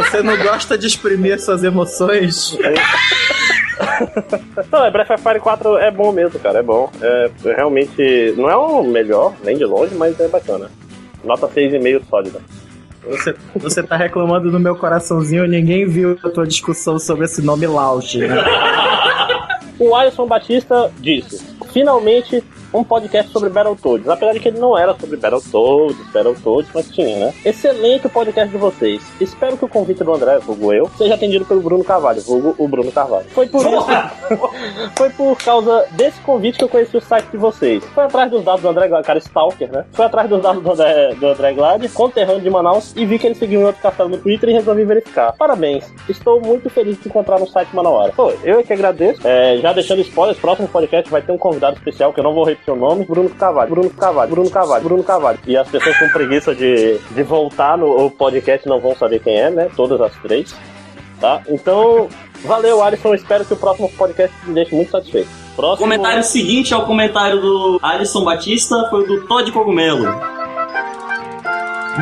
Você não gosta de exprimir suas emoções? Não, é Breath of Fire 4 é bom mesmo, cara, é bom. É, realmente, não é o melhor, nem de longe, mas é bacana. Nota 6,5 sólida. Você, você tá reclamando do meu coraçãozinho e ninguém viu a tua discussão sobre esse nome Lausch, né? O Alisson Batista disse: finalmente um podcast sobre Battletoads. Apesar de que ele não era sobre Battletoads, Battletoads, mas tinha, né? Excelente o podcast de vocês. Espero que o convite do André, vulgo eu, seja atendido pelo Bruno Carvalho, vulgo o Bruno Carvalho. Foi por isso, foi por causa desse convite que eu conheci o site de vocês. Foi atrás dos dados do André Glad, cara Stalker, né? Foi atrás dos dados do André, do André Glad, conterrâneo de Manaus, e vi que ele seguiu um outro castelo no Twitter e resolvi verificar. Parabéns. Estou muito feliz de encontrar no site Manauara. Pô, eu é que agradeço. É, já deixando spoilers, próximo podcast vai ter um convidado especial, que eu não vou repetir o nome, Bruno Carvalho, Bruno Carvalho, Bruno Carvalho, Bruno Carvalho. E as pessoas com preguiça de, de voltar no podcast não vão saber quem é, né? Todas as três. Tá? Então, valeu, Alisson. Espero que o próximo podcast me deixe muito satisfeito. Próximo. comentário seguinte ao comentário do Alisson Batista foi o do Todd Cogumelo.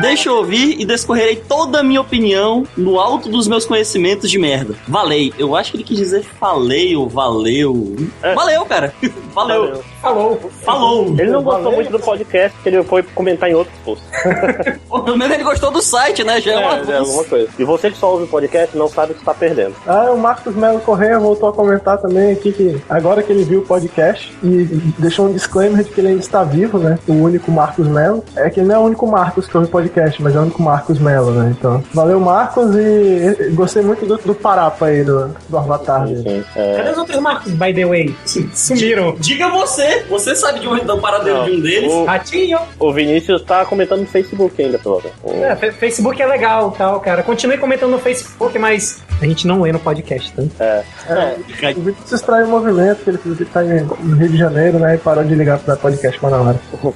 Deixa eu ouvir e descorrerei toda a minha opinião no alto dos meus conhecimentos de merda. Valei. Eu acho que ele quis dizer falei ou valeu. Valeu, cara. Valeu. Falou. Falou. Ele não gostou muito do podcast, porque ele foi comentar em outros posts. Pelo menos ele gostou do site, né? Já é, uma É, é alguma coisa. E você que só ouve o podcast não sabe o que está perdendo. Ah, o Marcos Melo Correia voltou a comentar também aqui que agora que ele viu o podcast e deixou um disclaimer de que ele ainda está vivo, né? O único Marcos Melo. É que ele não é o único Marcos que ouve podcast, mas é o único Marcos Melo, né? Então, valeu Marcos e gostei muito do, do parapa aí do, do Avatar. dele. Sim, é. Cadê os outros Marcos, by the way? Sumiram. Diga você. Você sabe de onde dá o paradeiro Não, de um deles. o- Ratinho. O Vinícius tá comentando no Facebook ainda, pelo menos. O- É, Facebook é legal tal, cara. Continue comentando no Facebook, mas a gente não lê no podcast, tá? É. É, o Vitor se extraiu o movimento, que ele tá em- no Rio de Janeiro, né? E parou de ligar pra podcast para na hora.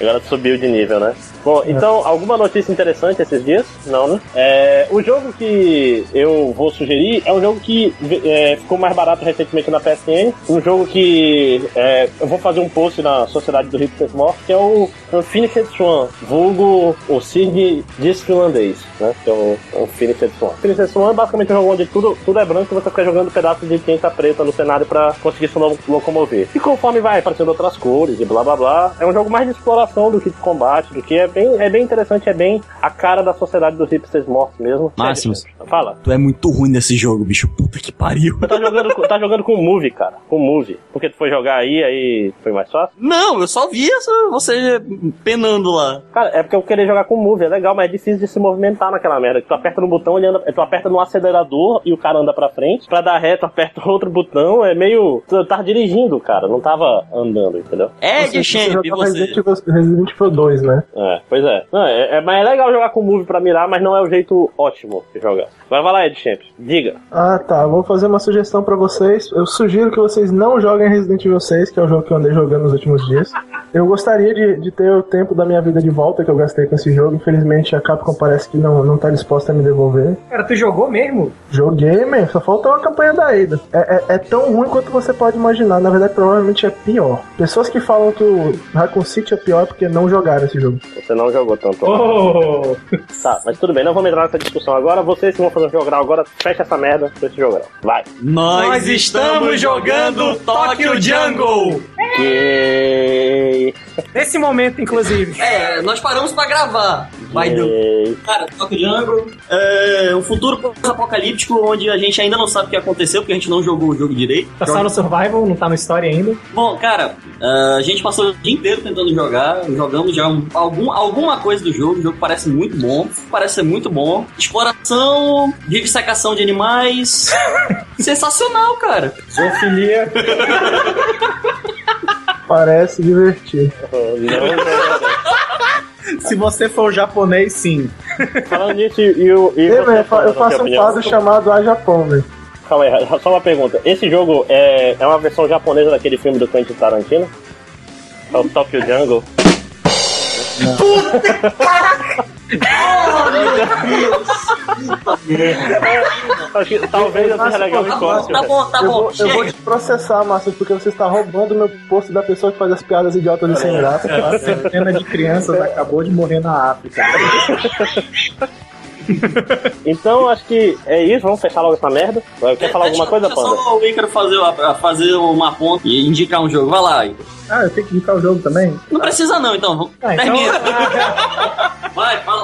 Agora subiu de nível, né? Bom, então, alguma notícia interessante esses dias? Não, né? É, o jogo que eu vou sugerir é um jogo que é, ficou mais barato recentemente na PSN. Um jogo que é, eu vou fazer um post na Sociedade do Hipsters Morte, que é o Infinite Swan, vulgo o Sig diz finlandês, né? Que é o, Infinite Swan. Infinite Swan é basicamente um jogo onde tudo, tudo é branco e você fica jogando pedaços de tinta preta no cenário pra conseguir se lo- locomover. E conforme vai aparecendo outras cores e blá blá blá, é um jogo mais de exploração do que de combate, do que é bem, é bem interessante, é bem a cara da sociedade dos hipsters mortos mesmo. Máximos. Fala. Tu é muito ruim nesse jogo, bicho. Puta que pariu. Você tá jogando, com- tá jogando com o Move, cara. Com o Move. Porque tu foi jogar aí, aí foi mais fácil? Não, eu só vi essa, você penando lá. Cara, é porque eu queria jogar com o Move, é legal, mas é difícil de se movimentar naquela merda. Tu aperta no botão, ele anda, tu aperta no acelerador e o cara anda pra frente. Pra dar ré, tu aperta outro botão, é meio. Tu tava dirigindo, cara, não tava andando, entendeu? É de Champ, você? Resident Evil, Resident Evil 2, né? É, pois é. Não, é, é. Mas é legal jogar com o Move pra mirar, mas não é o jeito ótimo de jogar. Agora vai lá, Ed Champ. Diga. Ah, tá. Vou fazer uma sugestão pra vocês. Eu sugiro que vocês não joguem Resident Evil 6, que é o jogo que eu andei jogando nos últimos dias. Eu gostaria de, de ter o tempo da minha vida de volta que eu gastei com esse jogo. Infelizmente, a Capcom parece que não, não tá disposta a me devolver. Cara, tu jogou mesmo? Joguei, man. Só falta uma campanha da Ada. É, é, é tão ruim quanto você pode imaginar. Na verdade, provavelmente é pior. Pessoas que falam que o Raccoon City é pior é porque não jogaram esse jogo. Você não jogou tanto. Oh! Tá, mas tudo bem, não vamos entrar nessa discussão agora. Vocês vão fazer um jogral agora, fecha essa merda com esse jogral. Vai. Nós estamos jogando Tokyo Jungle. Nesse momento, inclusive. É, nós paramos pra gravar. Vai do. Gay. Cara, Tokyo Jungle é um futuro pós-apocalíptico onde a gente ainda não sabe o que aconteceu, porque a gente não jogou o jogo direito. Tá só no Survival, não tá no Story ainda. Bom, cara, ah, a gente passou o dia inteiro tentando jogar, jogamos já um- algum, alguma coisa do jogo, o jogo parece muito bom, parece ser muito bom. Exploração, dissecação de animais, sensacional, cara. Zoofilia. Parece divertido. Se você for japonês, sim. Falando nisso, e, e, o- e Eu, faço um quadro chamado A Japão, velho. Calma aí, só uma pergunta. Esse jogo é, é uma versão japonesa daquele filme do Quentin Tarantino? É o Tokyo Jungle? Acho que talvez eu seja legal em Tá bom, tá bom, tá eu, bom. vou, eu vou te processar, Márcio, porque você está roubando meu posto da pessoa que faz as piadas idiotas e sem graça. Tá? Centena de crianças acabou de morrer na África. Então acho que é isso, vamos fechar logo essa merda. Quer falar alguma coisa, Deixa Panda? só o Ícaro fazer, fazer uma ponta e indicar um jogo. Vai lá, Ícaro. Ah, eu tenho que indicar o jogo também? Não precisa não, então. vamos- Ah, então- Termina. Vai, fala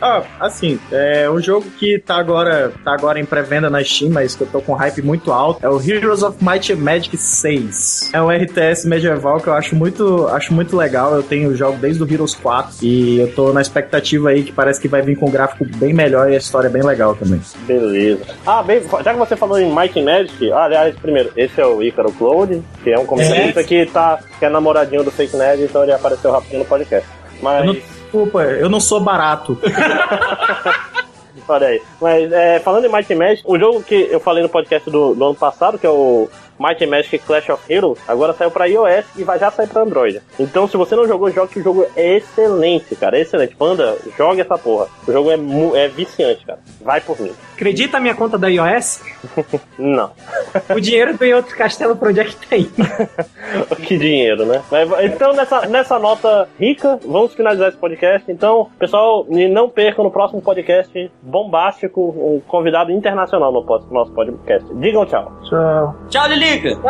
Ah, assim, é um jogo que tá agora, tá agora em pré-venda na Steam, mas que eu tô com hype muito alto. É o Heroes of Might and Magic 6. É um RTS medieval que eu acho muito, acho muito legal. Eu tenho o jogo desde o Heroes 4 e eu tô na expectativa aí que parece que vai vir com um gráfico bem melhor e a história é bem legal também. Beleza. Ah, bem, já que você falou em Might and Magic, ah, aliás, primeiro, esse é o Ícaro Cloud, que é um comentarista que, tá, que é namoradinho do Fake Nerd, então ele apareceu rapidinho no podcast. Mas. Desculpa, eu não sou barato. Olha aí. Mas é, falando em Might Magic, o jogo que eu falei no podcast do, do ano passado, que é o Might and Magic Clash of Heroes, agora saiu pra iOS e vai já sair pra Android. Então, se você não jogou, jogue que o jogo é excelente, cara. É excelente. Panda, jogue essa porra. O jogo é, mu- é viciante, cara. Vai por mim. Acredita a minha conta da iOS? Não. O dinheiro do em outro castelo pra onde é que tem? que dinheiro, né? Mas, então, nessa, nessa nota rica, vamos finalizar esse podcast. Então, pessoal, não percam no próximo podcast bombástico um convidado internacional no nosso podcast. Digam tchau. Tchau. Tchau, Lilica.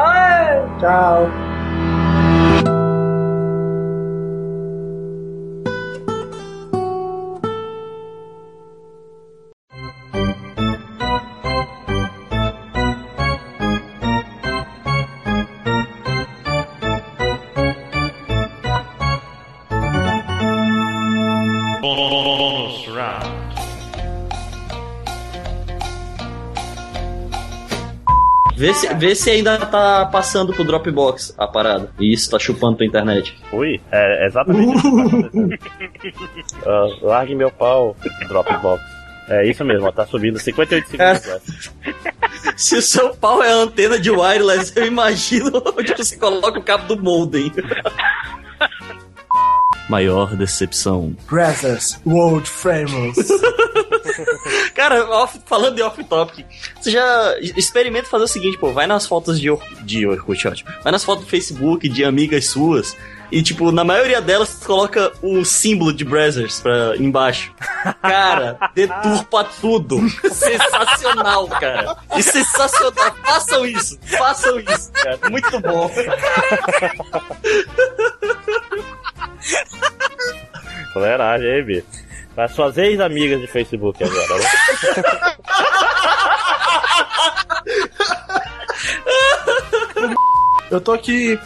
Tchau. Bonus Vê se, vê se ainda tá passando pro Dropbox a parada. Isso, tá chupando tua internet. Ui, é exatamente isso. Ah, largue meu pau, Dropbox. É isso mesmo, ó, tá subindo 58 segundos. né? Se o seu pau é a antena de wireless, eu imagino onde você coloca o cabo do modem. Maior decepção. Brothers, World Famous. Cara, off- falando de off-topic, você já experimenta fazer o seguinte, pô, vai nas fotos de, Or de Orkut, ótimo. Vai nas fotos do Facebook de amigas suas e, tipo, na maioria delas, você coloca o símbolo de Brazzers pra embaixo. Cara, deturpa tudo. Sensacional, cara. E sensacional. Façam isso. Façam isso, cara. Muito bom. Fuleiragem aí, Bi. As suas ex-amigas de Facebook agora. né? Eu tô aqui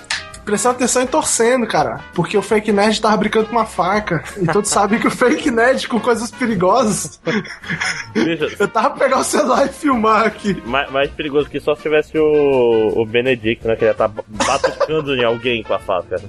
prestando atenção e torcendo, cara. Porque o Fake Nerd tava brincando com uma faca. E todos sabem que o Fake Nerd com coisas perigosas. Bicho, Eu tava pegar o celular e filmar aqui. mais, mais perigoso que só se tivesse o, o Benedict, né? Que ia tá batucando em alguém com a faca.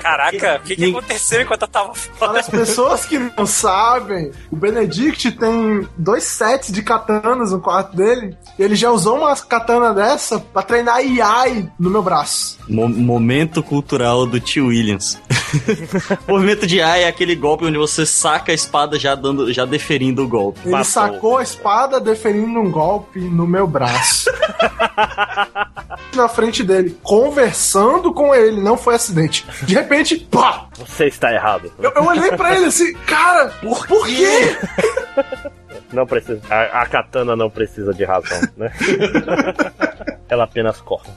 Caraca, o que, que aconteceu enquanto eu tava Para fora? as pessoas que não sabem, o Benedict tem dois sets de katanas no quarto dele. E ele já usou uma katana dessa pra treinar Iai no meu braço. Mo- momento cultural do tio Williams. Movimento de A é aquele golpe onde você saca a espada já dando, já deferindo o golpe. Ele sacou a espada deferindo um golpe no meu braço. Na frente dele, conversando com ele, não foi acidente. De repente, pá! Você está errado. Eu, eu olhei pra ele assim, cara, por, por quê? Não precisa. A, a katana não precisa de razão, né? Ela apenas corre.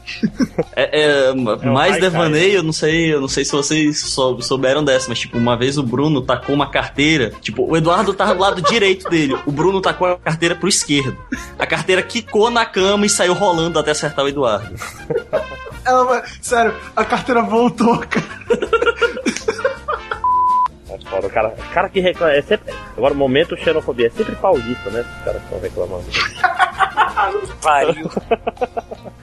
É, é, mais haikai. devaneio, eu não sei, eu não sei se vocês sou- souberam dessa, mas tipo, uma vez o Bruno tacou uma carteira, tipo, o Eduardo tava do lado direito dele, o Bruno tacou a carteira pro esquerdo. A carteira quicou na cama e saiu rolando até acertar o Eduardo. Ela vai- sério, a carteira voltou, cara. É foda, o cara, o cara que reclama. É sempre, agora, o momento xenofobia. É sempre paulista, né? Os caras estão reclamando. Pariu.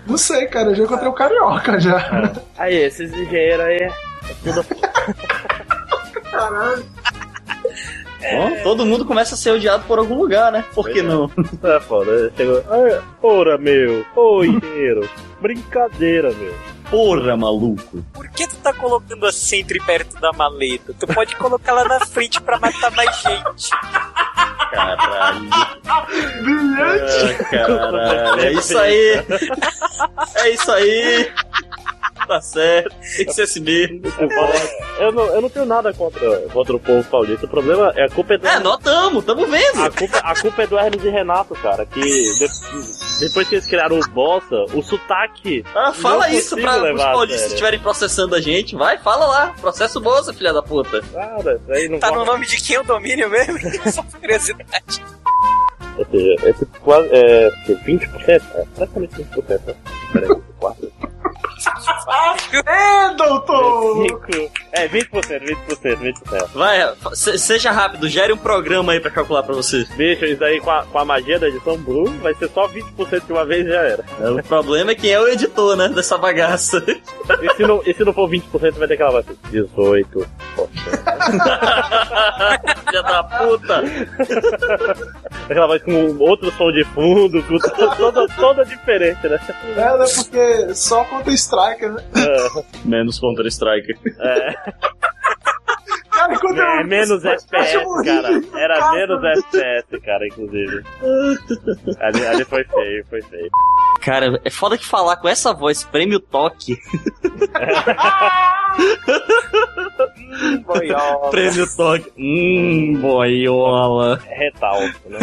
Não sei, cara, eu já encontrei o carioca já. Aí, esses engenheiros aí. É tudo... Caralho. Bom, todo mundo começa a ser odiado por algum lugar, né? Por que não? É foda. Chegou. Ah, Ora, meu. Ô, engenheiro. Brincadeira, meu. Porra, maluco. Por que tu tá colocando a Sentry perto da maleta? Tu pode colocar lá na frente pra matar mais gente. Caralho. Brilhante. Ah, caralho. É isso aí. É isso aí. Tá certo. Tem que ser assim mesmo. É. Eu não, eu não tenho nada contra, contra o povo paulista. O problema é a culpa é do. É, nós tamo, tamo vendo. A culpa, a culpa é do Hermes e Renato, cara, que de- Depois que eles criaram o Bossa, o sotaque. Ah, fala isso pra os paulistas estiverem processando a gente. Vai, fala lá. Processo Bolsa, filha da puta. Cara, aí não Tá no nome de quem o domínio mesmo? Só curiosidade. Ou seja, é tipo quase. É, que 20%? É, praticamente 20%, né? Peraí, 4. É, doutor! 5. É, 20%, 20%, 20%. Vai, se- seja rápido, gere um programa aí pra calcular pra você. Bicho, isso aí com a, com a magia da edição Blue vai ser só 20% de uma vez e já era. O problema é quem é o editor, né, dessa bagaça. E se não, e se não for 20%, vai ter que ela vai ser 18. Filha da puta. Aquela voz com outro som de fundo, com to- toda, toda diferente, né? É, né? Porque só contra Striker, né? Menos Counter Striker. É, Cara, quando é, eu. menos FPS, cara. Era cara. menos FPS, cara, inclusive. Ali, ali foi feio, foi feio. Cara, é foda que falar com essa voz, prêmio toque. Boiola. Prêmio toque. Hum, boiola. Retalto, né?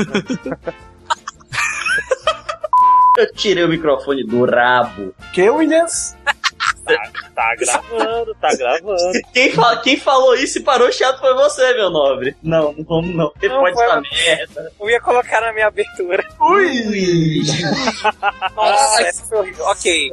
Eu tirei o microfone do rabo. Que, Williams? Tá gravando, tá gravando. Quem, fala, quem falou isso e parou chato foi você, meu nobre. Não, não vamos não. Você Não, pode foi estar eu. merda. Eu ia colocar na minha abertura. Ui! Nossa, essa foi horrível. Ok.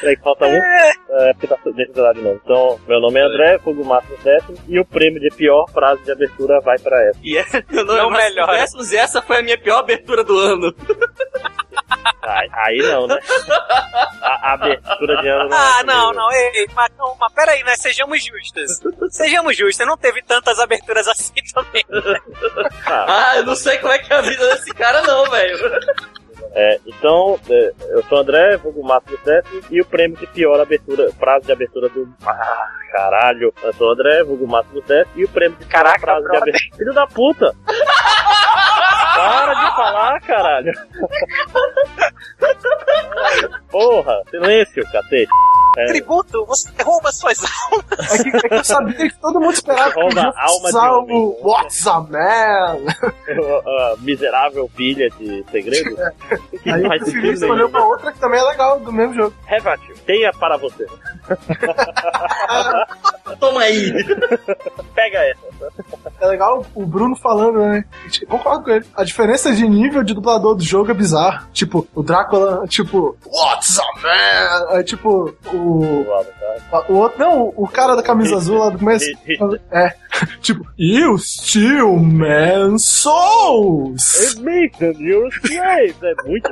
Peraí, falta um. É, porque tá deixa eu dar de novo. Então, meu nome é André, Fogo Máximo Décimo, e o prêmio de pior frase de abertura vai pra essa. E é, meu nome Não é melhora. Décimos e essa foi a minha pior abertura do ano. Aí, aí não, né? A, a abertura de ano não. Ah, é não, não, ei, mas, não, mas peraí, né? Sejamos justos. Sejamos justos, não teve tantas aberturas assim também. Ah, Ah, eu não sei como é que é a vida desse cara não, velho. É, então, é, eu sou o André, Fogo Máximo Décimo, e o prêmio de pior abertura, frase de abertura do. Ah, caralho. Eu sou o André, Fogo Máximo Décimo, e o prêmio de Caraca, de brother. abertura. Filho da puta! Para de falar, caralho! Porra, silêncio, cacete. É, Tributo, você rouba suas almas. É que, é que eu sabia que todo mundo esperava que Rouba a alma de homem. o What's a Man? a miserável pilha de segredo. Que Aí eu faz escolher nenhum. uma outra que também é legal, do mesmo jogo. Revatil, tenha para você. Toma aí. Pega essa. É legal o Bruno falando, né? Eu Concordo com ele. A diferença de nível de dublador do jogo é bizarra. Tipo, o Drácula, tipo, What's a Man? Tipo, o. O outro, não, o cara da camisa azul lá do começo. É, tipo, You still man souls! It makes them your slaves. É muito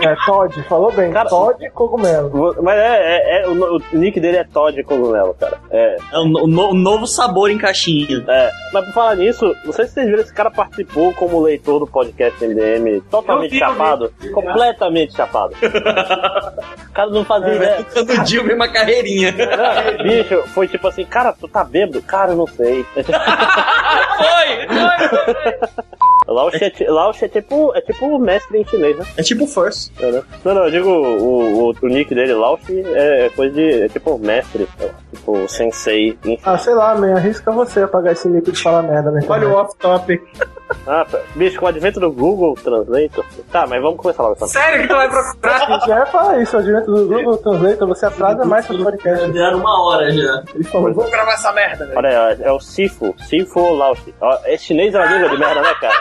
É, Todd, falou bem. Cara, Todd Cogumelo. Mas é, é, é- o, o nick dele é Todd Cogumelo, cara. É, É um no- no- novo sabor em caixinha. é. Mas por falar nisso, não sei se vocês viram, esse cara participou como leitor do podcast MDM, totalmente vi, chapado. Completamente chapado. o cara não fazia ideia. Todo dia eu vi uma carreirinha. Não, bicho, foi tipo assim, cara, tu tá bêbado? Cara, eu não sei. Foi! Lao-Shi é, ti- Lao-Shi é tipo, é tipo o mestre em chinês, né? É tipo First. É, né? Não, não, eu digo o, o, o nick dele, Lao-Shi, é coisa de. É tipo mestre, tipo sensei. enfim. Ah, sei lá, man, arrisca você apagar esse nick de falar merda na Olha o off-topic. Ah, bicho, com o advento do Google Translator. Tá, mas vamos começar logo essa. Sério que tu vai procurar? Já ia falar isso, o advento do Google Translator, você atrasa mais pro podcast. Já era uma hora já. Ele falou, Vou gravar essa merda, velho. Olha aí, ó, é o Sifu, Sifu Lao-Shi. Ó, É chinês é uma língua de merda, né, cara?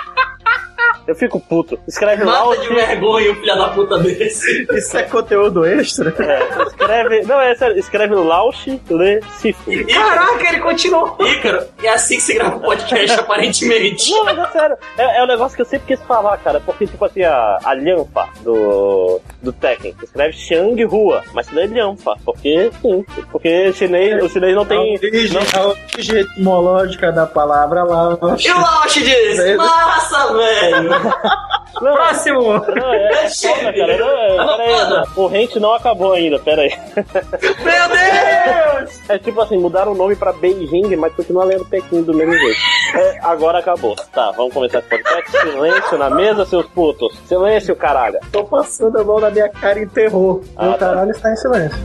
Eu fico puto. Escreve Mata Lao-Shi. de vergonha o filho da puta desse. Isso é conteúdo extra? É, escreve. Não, é sério, escreve Lao-Shi, lê Sifu. Caraca, ele continuou. Ícaro, é assim que se grava um podcast, aparentemente. Não, mas é sério. É, é um negócio que eu sempre quis falar, cara. Porque, tipo assim, a, a Lhampa do, do Tekken escreve Xiang Rua, mas isso daí é Lhampa. Porque, sim. Porque chinês, o chinês não tem. origem, Não, a origem etimológica da palavra lá. E o Lausch diz, massa, velho. Não, Próximo. não, é, é. Não, é, Tá pera aí, foda. o rente não acabou ainda, pera aí. Meu Deus! É tipo assim, mudaram o nome pra Beijing, mas continua lendo Pequim do mesmo jeito. É, agora acabou. Tá, vamos começar esse podcast. Silêncio na mesa, seus putos. Silêncio, caralho. Tô passando a mão na minha cara em terror. Ah, tá. caralho está em silêncio.